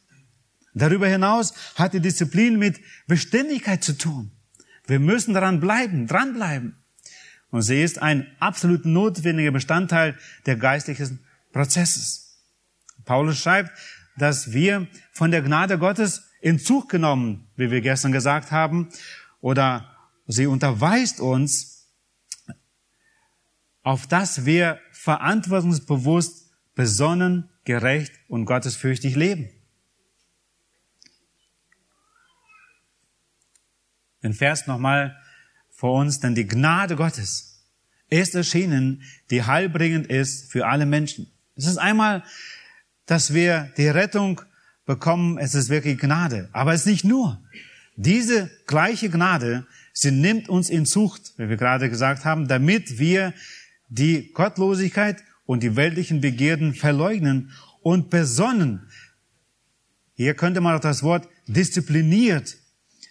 Darüber hinaus hat die Disziplin mit Beständigkeit zu tun. Wir müssen daran bleiben, dranbleiben. Und sie ist ein absolut notwendiger Bestandteil der geistlichen Prozesses. Paulus schreibt, dass wir von der Gnade Gottes in Zug genommen, wie wir gestern gesagt haben, oder sie unterweist uns, auf dass wir verantwortungsbewusst, besonnen, gerecht und gottesfürchtig leben. Den Vers nochmal vor uns, denn die Gnade Gottes ist erschienen, die heilbringend ist für alle Menschen. Es ist einmal, dass wir die Rettung bekommen, es ist wirklich Gnade. Aber es ist nicht nur. Diese gleiche Gnade, sie nimmt uns in Zucht, wie wir gerade gesagt haben, damit wir die Gottlosigkeit und die weltlichen Begierden verleugnen und besonnen. Hier könnte man auch das Wort diszipliniert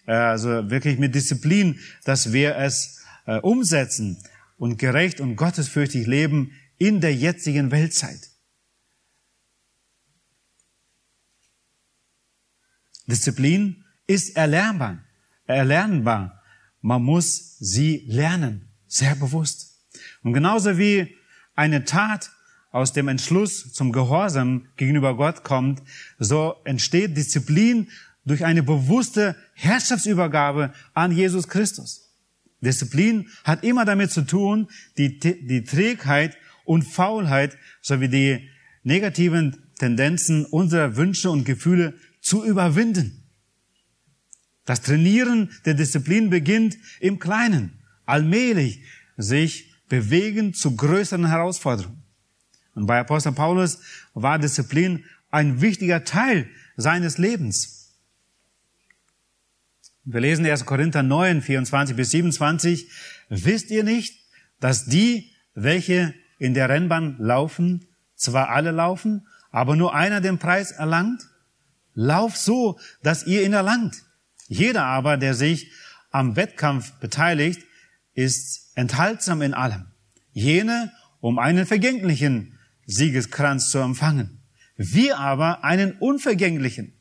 äh, also wirklich mit Disziplin, dass wir es äh, umsetzen und gerecht und gottesfürchtig leben in der jetzigen Weltzeit. Disziplin ist erlernbar, erlernbar. Man muss sie lernen, sehr bewusst. Und genauso wie eine Tat aus dem Entschluss zum Gehorsam gegenüber Gott kommt, so entsteht Disziplin durch eine bewusste Herrschaftsübergabe an Jesus Christus. Disziplin hat immer damit zu tun, die, die Trägheit und Faulheit sowie die negativen Tendenzen unserer Wünsche und Gefühle zu überwinden. Das Trainieren der Disziplin beginnt im Kleinen, allmählich sich bewegen zu größeren Herausforderungen. Und bei Apostel Paulus war Disziplin ein wichtiger Teil seines Lebens. Wir lesen 1. Korinther 9, 24 bis 27. Wisst ihr nicht, dass die, welche in der Rennbahn laufen, zwar alle laufen, aber nur einer den Preis erlangt? Lauf so, dass ihr ihn erlangt. Jeder aber, der sich am Wettkampf beteiligt, ist enthaltsam in allem. Jene, um einen vergänglichen Siegeskranz zu empfangen. Wir aber einen unvergänglichen.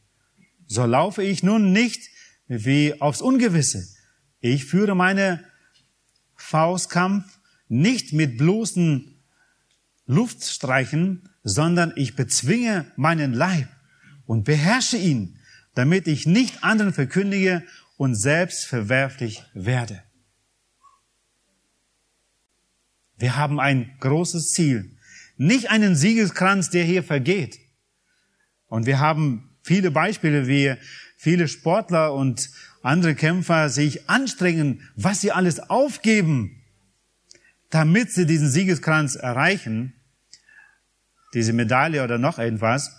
So laufe ich nun nicht wie aufs Ungewisse. Ich führe meine Faustkampf nicht mit bloßen Luftstreichen, sondern ich bezwinge meinen Leib und beherrsche ihn, damit ich nicht anderen verkündige und selbst verwerflich werde. Wir haben ein großes Ziel. Nicht einen Siegeskranz, der hier vergeht. Und wir haben viele Beispiele, wie viele Sportler und andere Kämpfer sich anstrengen, was sie alles aufgeben, damit sie diesen Siegeskranz erreichen, diese Medaille oder noch etwas.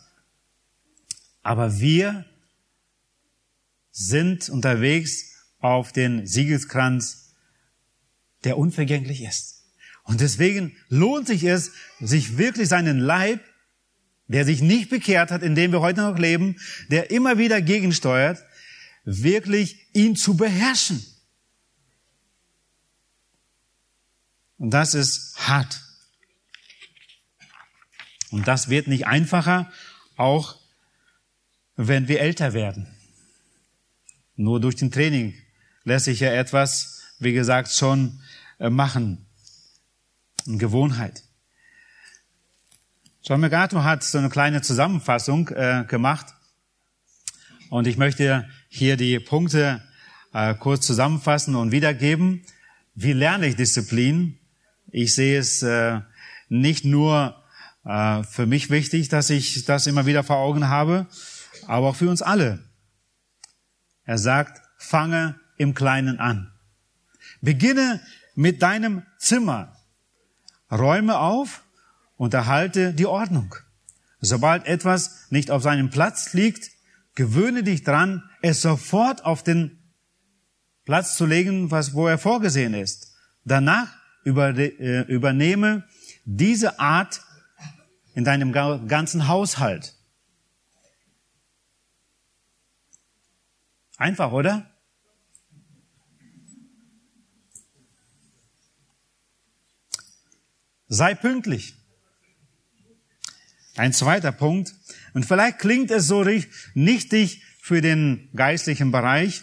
Aber wir sind unterwegs auf den Siegeskranz, der unvergänglich ist. Und deswegen lohnt sich es, sich wirklich seinen Leib, der sich nicht bekehrt hat, in dem wir heute noch leben, der immer wieder gegensteuert, wirklich ihn zu beherrschen. Und das ist hart. Und das wird nicht einfacher, auch wenn wir älter werden. Nur durch den Training lässt sich ja etwas, wie gesagt, schon äh, machen. Eine Gewohnheit. John McArthur hat so eine kleine Zusammenfassung äh, gemacht. Und ich möchte hier die Punkte äh, kurz zusammenfassen und wiedergeben. Wie lerne ich Disziplin? Ich sehe es äh, nicht nur äh, für mich wichtig, dass ich das immer wieder vor Augen habe, aber auch für uns alle. Er sagt, fange im Kleinen an. Beginne mit deinem Zimmer. Räume auf und erhalte die Ordnung. Sobald etwas nicht auf seinem Platz liegt, gewöhne dich dran, es sofort auf den Platz zu legen, was, wo er vorgesehen ist. Danach äh, übernehme diese Art in deinem ganzen Haushalt. Einfach, oder? Sei pünktlich. Ein zweiter Punkt. Und vielleicht klingt es so nichtig für den geistlichen Bereich.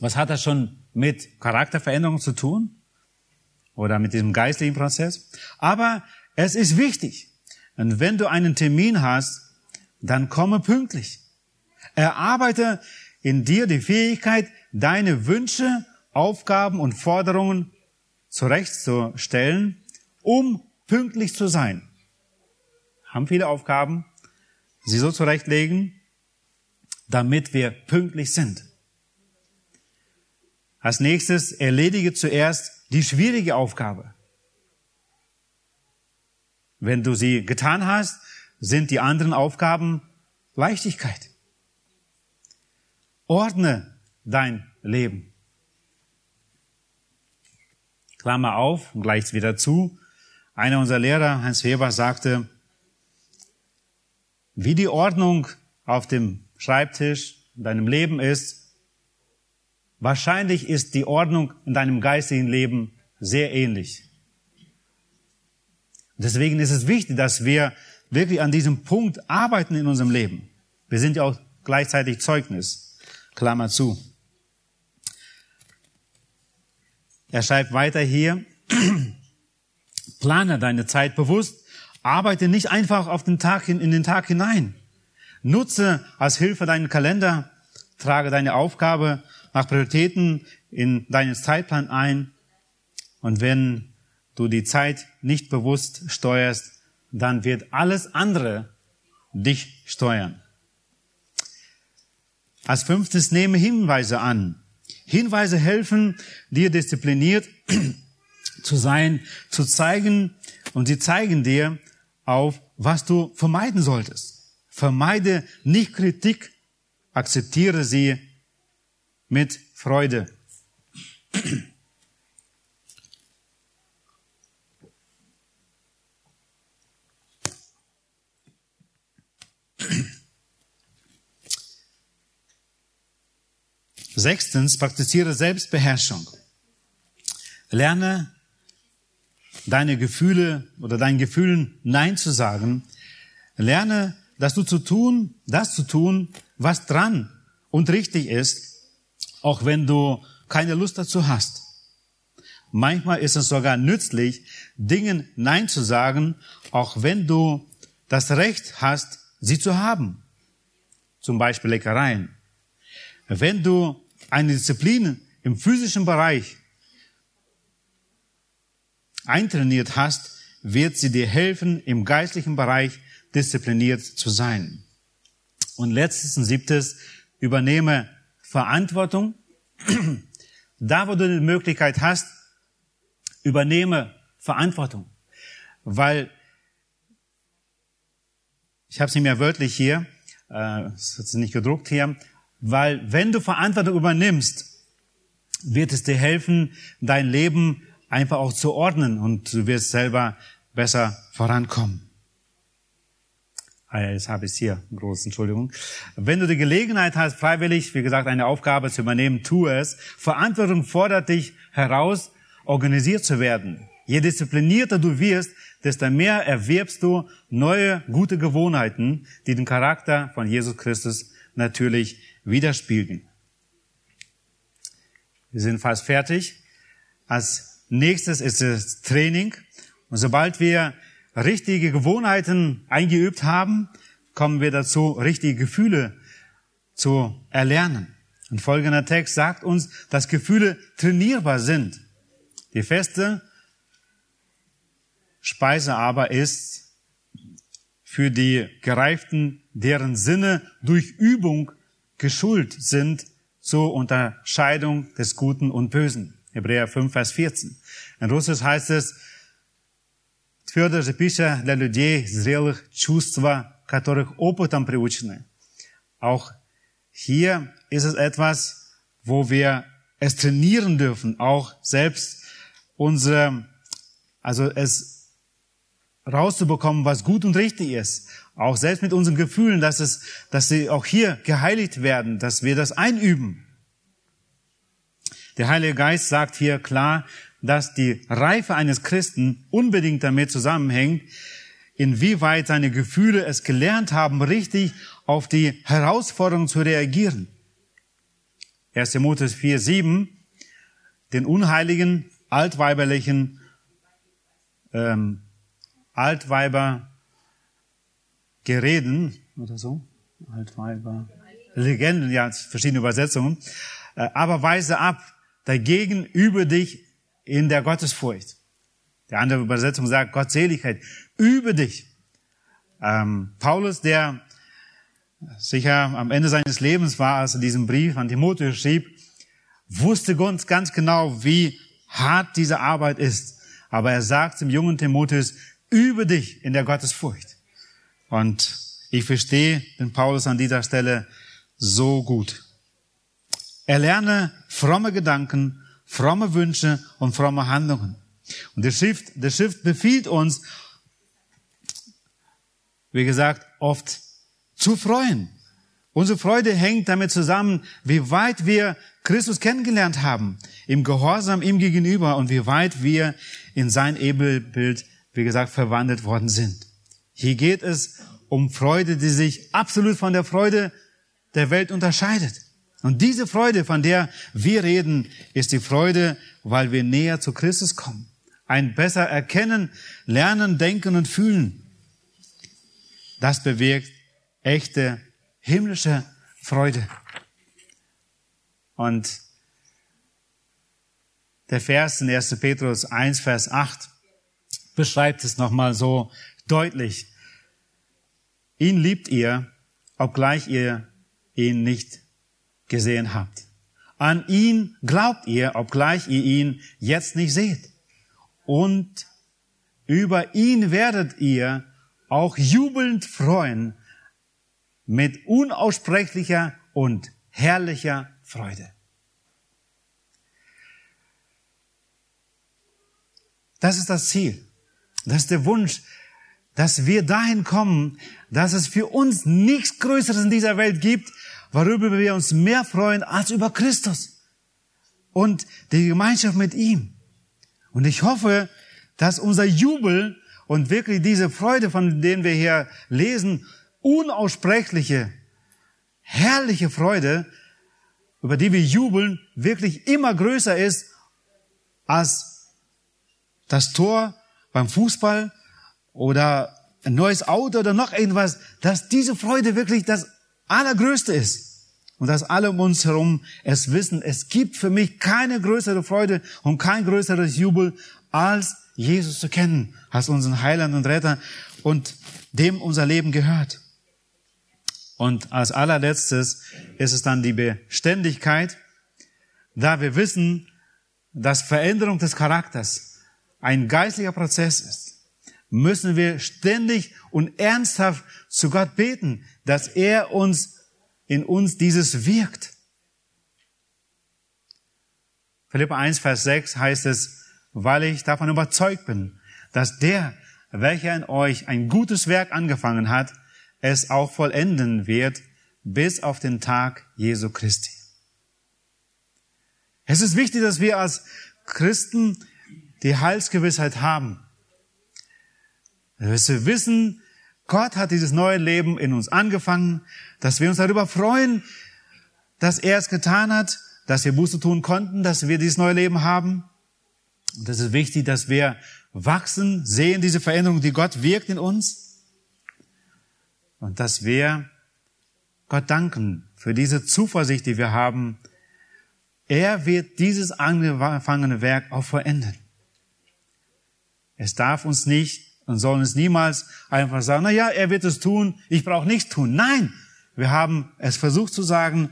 Was hat das schon mit Charakterveränderung zu tun? Oder mit diesem geistlichen Prozess? Aber es ist wichtig. Und wenn du einen Termin hast, dann komme pünktlich. Erarbeite in dir die Fähigkeit, deine Wünsche, Aufgaben und Forderungen zurechtzustellen, um pünktlich zu sein. Haben viele Aufgaben, sie so zurechtlegen, damit wir pünktlich sind. Als nächstes erledige zuerst die schwierige Aufgabe. Wenn du sie getan hast, sind die anderen Aufgaben Leichtigkeit. Ordne dein Leben. Klammer auf und gleich wieder zu. Einer unserer Lehrer, Hans Weber, sagte, wie die Ordnung auf dem Schreibtisch in deinem Leben ist, wahrscheinlich ist die Ordnung in deinem geistigen Leben sehr ähnlich. Deswegen ist es wichtig, dass wir wirklich an diesem Punkt arbeiten in unserem Leben. Wir sind ja auch gleichzeitig Zeugnis. Klammer zu. Er schreibt weiter hier, plane deine Zeit bewusst, arbeite nicht einfach auf den Tag hin, in den Tag hinein. Nutze als Hilfe deinen Kalender, trage deine Aufgabe nach Prioritäten in deinen Zeitplan ein. Und wenn du die Zeit nicht bewusst steuerst, dann wird alles andere dich steuern. Als fünftes nehme Hinweise an. Hinweise helfen, dir diszipliniert zu sein, zu zeigen und sie zeigen dir auf, was du vermeiden solltest. Vermeide nicht Kritik, akzeptiere sie mit Freude. Sechstens, praktiziere Selbstbeherrschung. Lerne deine Gefühle oder deinen Gefühlen Nein zu sagen. Lerne, dass du zu tun, das zu tun, was dran und richtig ist, auch wenn du keine Lust dazu hast. Manchmal ist es sogar nützlich, Dingen Nein zu sagen, auch wenn du das Recht hast, sie zu haben. Zum Beispiel Leckereien. Wenn du eine Disziplin im physischen Bereich eintrainiert hast, wird sie dir helfen, im geistlichen Bereich diszipliniert zu sein. Und letztes und siebtes, übernehme Verantwortung. Da, wo du die Möglichkeit hast, übernehme Verantwortung. Weil, ich habe es nicht mehr wörtlich hier, äh, es hat nicht gedruckt hier, weil wenn du Verantwortung übernimmst, wird es dir helfen, dein Leben einfach auch zu ordnen und du wirst selber besser vorankommen. Ah jetzt habe ich es hier, groß, Entschuldigung. Wenn du die Gelegenheit hast, freiwillig, wie gesagt, eine Aufgabe zu übernehmen, tu es. Verantwortung fordert dich heraus, organisiert zu werden. Je disziplinierter du wirst, desto mehr erwirbst du neue, gute Gewohnheiten, die den Charakter von Jesus Christus natürlich widerspiegeln. Wir sind fast fertig. Als nächstes ist das Training. Und sobald wir richtige Gewohnheiten eingeübt haben, kommen wir dazu, richtige Gefühle zu erlernen. Und folgender Text sagt uns, dass Gefühle trainierbar sind. Die feste Speise aber ist für die Gereiften, deren Sinne durch Übung geschult sind zur Unterscheidung des Guten und Bösen. Hebräer 5, Vers 14. In Russisch heißt es, твердо же пища для людей, зрелых чувства, которых опытом приучены. Auch hier ist es etwas, wo wir es trainieren dürfen, auch selbst unsere, also es rauszubekommen, was gut und richtig ist. Auch selbst mit unseren Gefühlen, dass es, dass sie auch hier geheiligt werden, dass wir das einüben. Der Heilige Geist sagt hier klar, dass die Reife eines Christen unbedingt damit zusammenhängt, inwieweit seine Gefühle es gelernt haben, richtig auf die Herausforderung zu reagieren. 1. Timotheus 4, 7, den unheiligen, altweiberlichen, ähm, Altweiber Gereden oder so, Altweiber, Legenden, ja, verschiedene Übersetzungen, äh, aber weise ab, dagegen übe dich in der Gottesfurcht. Der andere Übersetzung sagt Gottseligkeit. Übe dich. Ähm, Paulus, der sicher am Ende seines Lebens war, als er diesen Brief an Timotheus schrieb, wusste ganz, ganz genau, wie hart diese Arbeit ist. Aber er sagt zum jungen Timotheus, übe dich in der Gottesfurcht. Und ich verstehe den Paulus an dieser Stelle so gut. Erlerne fromme Gedanken, fromme Wünsche und fromme Handlungen. Und der Schrift, der Schrift befiehlt uns, wie gesagt, oft zu freuen. Unsere Freude hängt damit zusammen, wie weit wir Christus kennengelernt haben, im Gehorsam ihm gegenüber und wie weit wir in sein Ebenbild, wie gesagt, verwandelt worden sind. Hier geht es um Freude, die sich absolut von der Freude der Welt unterscheidet. Und diese Freude, von der wir reden, ist die Freude, weil wir näher zu Christus kommen. Ein besser erkennen, lernen, denken und fühlen. Das bewirkt echte himmlische Freude. Und der Vers in 1. Petrus 1, Vers 8 beschreibt es nochmal so deutlich. Ihn liebt ihr, obgleich ihr ihn nicht gesehen habt. An ihn glaubt ihr, obgleich ihr ihn jetzt nicht seht. Und über ihn werdet ihr auch jubelnd freuen mit unaussprechlicher und herrlicher Freude. Das ist das Ziel. Das ist der Wunsch, dass wir dahin kommen, dass es für uns nichts Größeres in dieser Welt gibt, worüber wir uns mehr freuen als über Christus und die Gemeinschaft mit ihm. Und ich hoffe, dass unser Jubel und wirklich diese Freude, von denen wir hier lesen, unaussprechliche, herrliche Freude, über die wir jubeln, wirklich immer größer ist als das Tor beim Fußball oder ein neues Auto oder noch irgendwas, dass diese Freude wirklich das Allergrößte ist. Und dass alle um uns herum es wissen, es gibt für mich keine größere Freude und kein größeres Jubel, als Jesus zu kennen, als unseren Heiland und Retter und dem unser Leben gehört. Und als allerletztes ist es dann die Beständigkeit, da wir wissen, dass Veränderung des Charakters ein geistlicher Prozess ist, müssen wir ständig und ernsthaft zu Gott beten, dass er uns in uns dieses wirkt. Philippa 1, Vers 6 heißt es, weil ich davon überzeugt bin, dass der, welcher in euch ein gutes Werk angefangen hat, es auch vollenden wird bis auf den Tag Jesu Christi. Es ist wichtig, dass wir als Christen die Heilsgewissheit haben. Dass wir wissen, Gott hat dieses neue Leben in uns angefangen, dass wir uns darüber freuen, dass er es getan hat, dass wir Buße tun konnten, dass wir dieses neue Leben haben. Und es ist wichtig, dass wir wachsen, sehen diese Veränderung, die Gott wirkt in uns und dass wir Gott danken für diese Zuversicht, die wir haben. Er wird dieses angefangene Werk auch vollenden. Es darf uns nicht und soll uns niemals einfach sagen, na ja, er wird es tun, ich brauche nichts tun. Nein, wir haben es versucht zu sagen,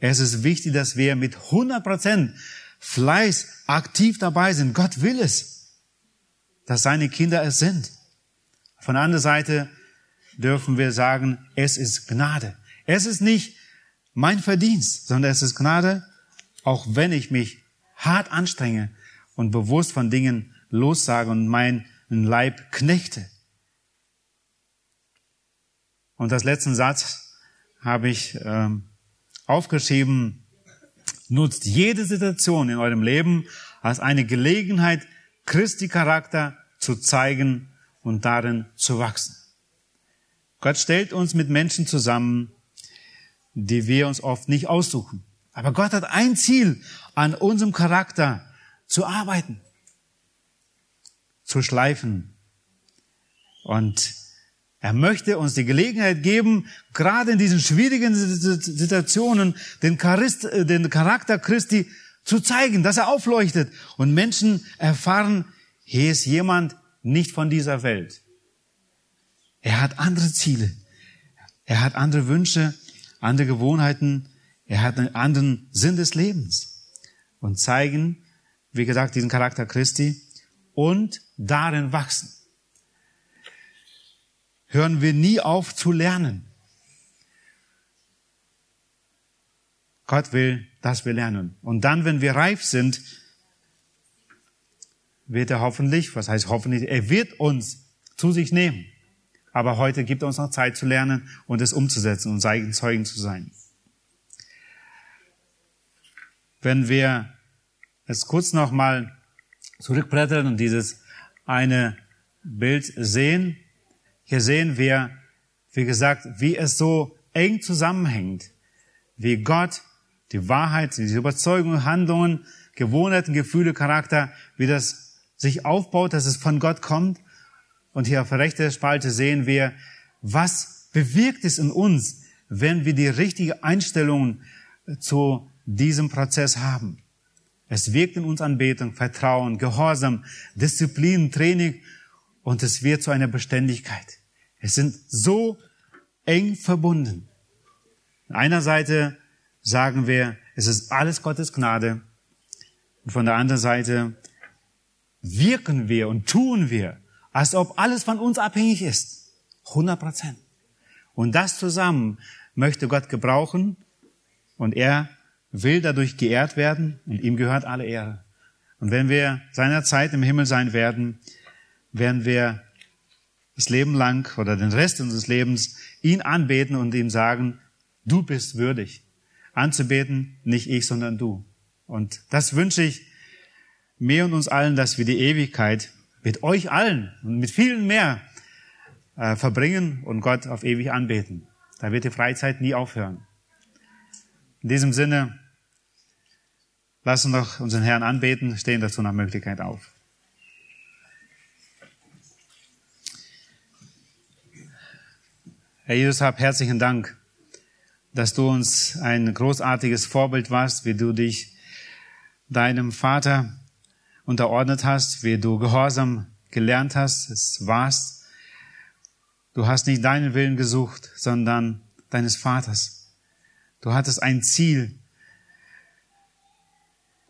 es ist wichtig, dass wir mit 100 Prozent Fleiß aktiv dabei sind. Gott will es, dass seine Kinder es sind. Von der anderen Seite dürfen wir sagen, es ist Gnade. Es ist nicht mein Verdienst, sondern es ist Gnade, auch wenn ich mich hart anstrenge und bewusst von Dingen lossage und meinen Leib knechte. Und das letzten Satz habe ich ähm, aufgeschrieben, nutzt jede Situation in eurem Leben als eine Gelegenheit, Christi Charakter zu zeigen und darin zu wachsen. Gott stellt uns mit Menschen zusammen, die wir uns oft nicht aussuchen. Aber Gott hat ein Ziel, an unserem Charakter zu arbeiten, zu schleifen. Und er möchte uns die Gelegenheit geben, gerade in diesen schwierigen Situationen den, Charist, den Charakter Christi zu zeigen, dass er aufleuchtet und Menschen erfahren, hier ist jemand nicht von dieser Welt. Er hat andere Ziele. Er hat andere Wünsche, andere Gewohnheiten. Er hat einen anderen Sinn des Lebens. Und zeigen, wie gesagt, diesen Charakter Christi und darin wachsen. Hören wir nie auf zu lernen. Gott will, dass wir lernen. Und dann, wenn wir reif sind, wird er hoffentlich, was heißt hoffentlich, er wird uns zu sich nehmen Aber heute gibt er uns noch Zeit zu lernen und es umzusetzen und Zeugen zu sein. Wenn wir es kurz noch mal zurückblättern und dieses eine Bild sehen, hier sehen wir, wie gesagt, wie es so eng zusammenhängt, wie Gott die Wahrheit, diese Überzeugung, Handlungen, Gewohnheiten, Gefühle, Charakter, wie das sich aufbaut, dass es von Gott kommt. Und hier auf der rechten Spalte sehen wir, was bewirkt es in uns, wenn wir die richtige Einstellung zu diesem Prozess haben. Es wirkt in uns Anbetung, Vertrauen, Gehorsam, Disziplin, Training und es wird zu einer Beständigkeit. Es sind so eng verbunden. An einer Seite sagen wir, es ist alles Gottes Gnade. Und von der anderen Seite wirken wir und tun wir, als ob alles von uns abhängig ist. 100 Prozent. Und das zusammen möchte Gott gebrauchen und er will dadurch geehrt werden und ihm gehört alle Ehre. Und wenn wir seiner Zeit im Himmel sein werden, werden wir das Leben lang oder den Rest unseres Lebens ihn anbeten und ihm sagen, du bist würdig anzubeten, nicht ich, sondern du. Und das wünsche ich mir und uns allen, dass wir die Ewigkeit mit euch allen und mit vielen mehr äh, verbringen und Gott auf ewig anbeten. Da wird die Freizeit nie aufhören. In diesem Sinne, lassen wir doch unseren Herrn anbeten, stehen dazu nach Möglichkeit auf. Herr Jesus, hab herzlichen Dank, dass du uns ein großartiges Vorbild warst, wie du dich deinem Vater unterordnet hast, wie du gehorsam gelernt hast, es warst. Du hast nicht deinen Willen gesucht, sondern deines Vaters. Du hattest ein Ziel,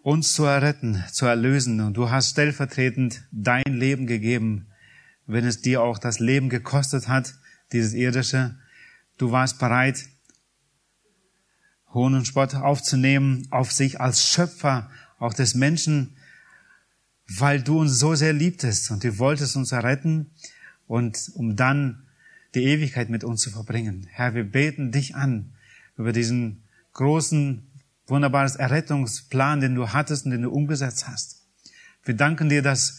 uns zu erretten, zu erlösen. Und du hast stellvertretend dein Leben gegeben, wenn es dir auch das Leben gekostet hat, dieses irdische. Du warst bereit, Hohn und Spott aufzunehmen auf sich als Schöpfer auch des Menschen, weil du uns so sehr liebtest und du wolltest uns erretten und um dann die Ewigkeit mit uns zu verbringen. Herr, wir beten dich an über diesen großen, wunderbares Errettungsplan, den du hattest und den du umgesetzt hast. Wir danken dir, dass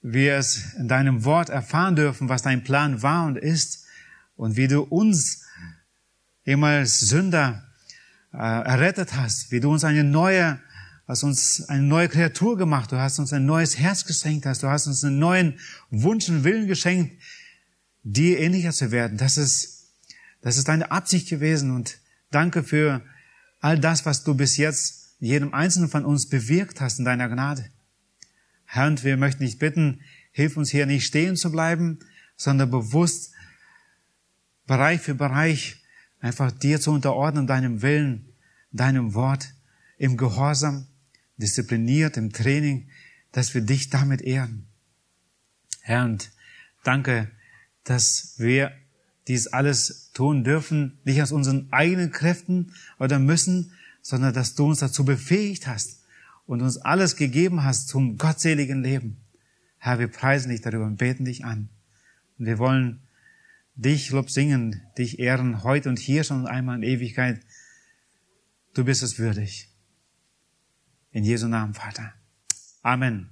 wir es in deinem Wort erfahren dürfen, was dein Plan war und ist und wie du uns immer als Sünder äh, errettet hast, wie du uns eine neue, hast uns eine neue Kreatur gemacht, du hast uns ein neues Herz geschenkt hast, du hast uns einen neuen Wunsch und Willen geschenkt, dir ähnlicher zu werden. Das ist, das ist deine Absicht gewesen und danke für all das, was du bis jetzt jedem Einzelnen von uns bewirkt hast in deiner Gnade. Herr, und wir möchten dich bitten, hilf uns hier nicht stehen zu bleiben, sondern bewusst Bereich für Bereich einfach dir zu unterordnen, deinem Willen, deinem Wort, im Gehorsam, diszipliniert, im Training, dass wir dich damit ehren. Herr, und danke, dass wir dies alles tun dürfen, nicht aus unseren eigenen Kräften oder müssen, sondern dass du uns dazu befähigt hast und uns alles gegeben hast zum gottseligen Leben. Herr, wir preisen dich darüber und beten dich an. Und wir wollen dich Lob singen, dich ehren, heute und hier schon einmal in Ewigkeit. Du bist es würdig. In Jesu Namen, Vater. Amen.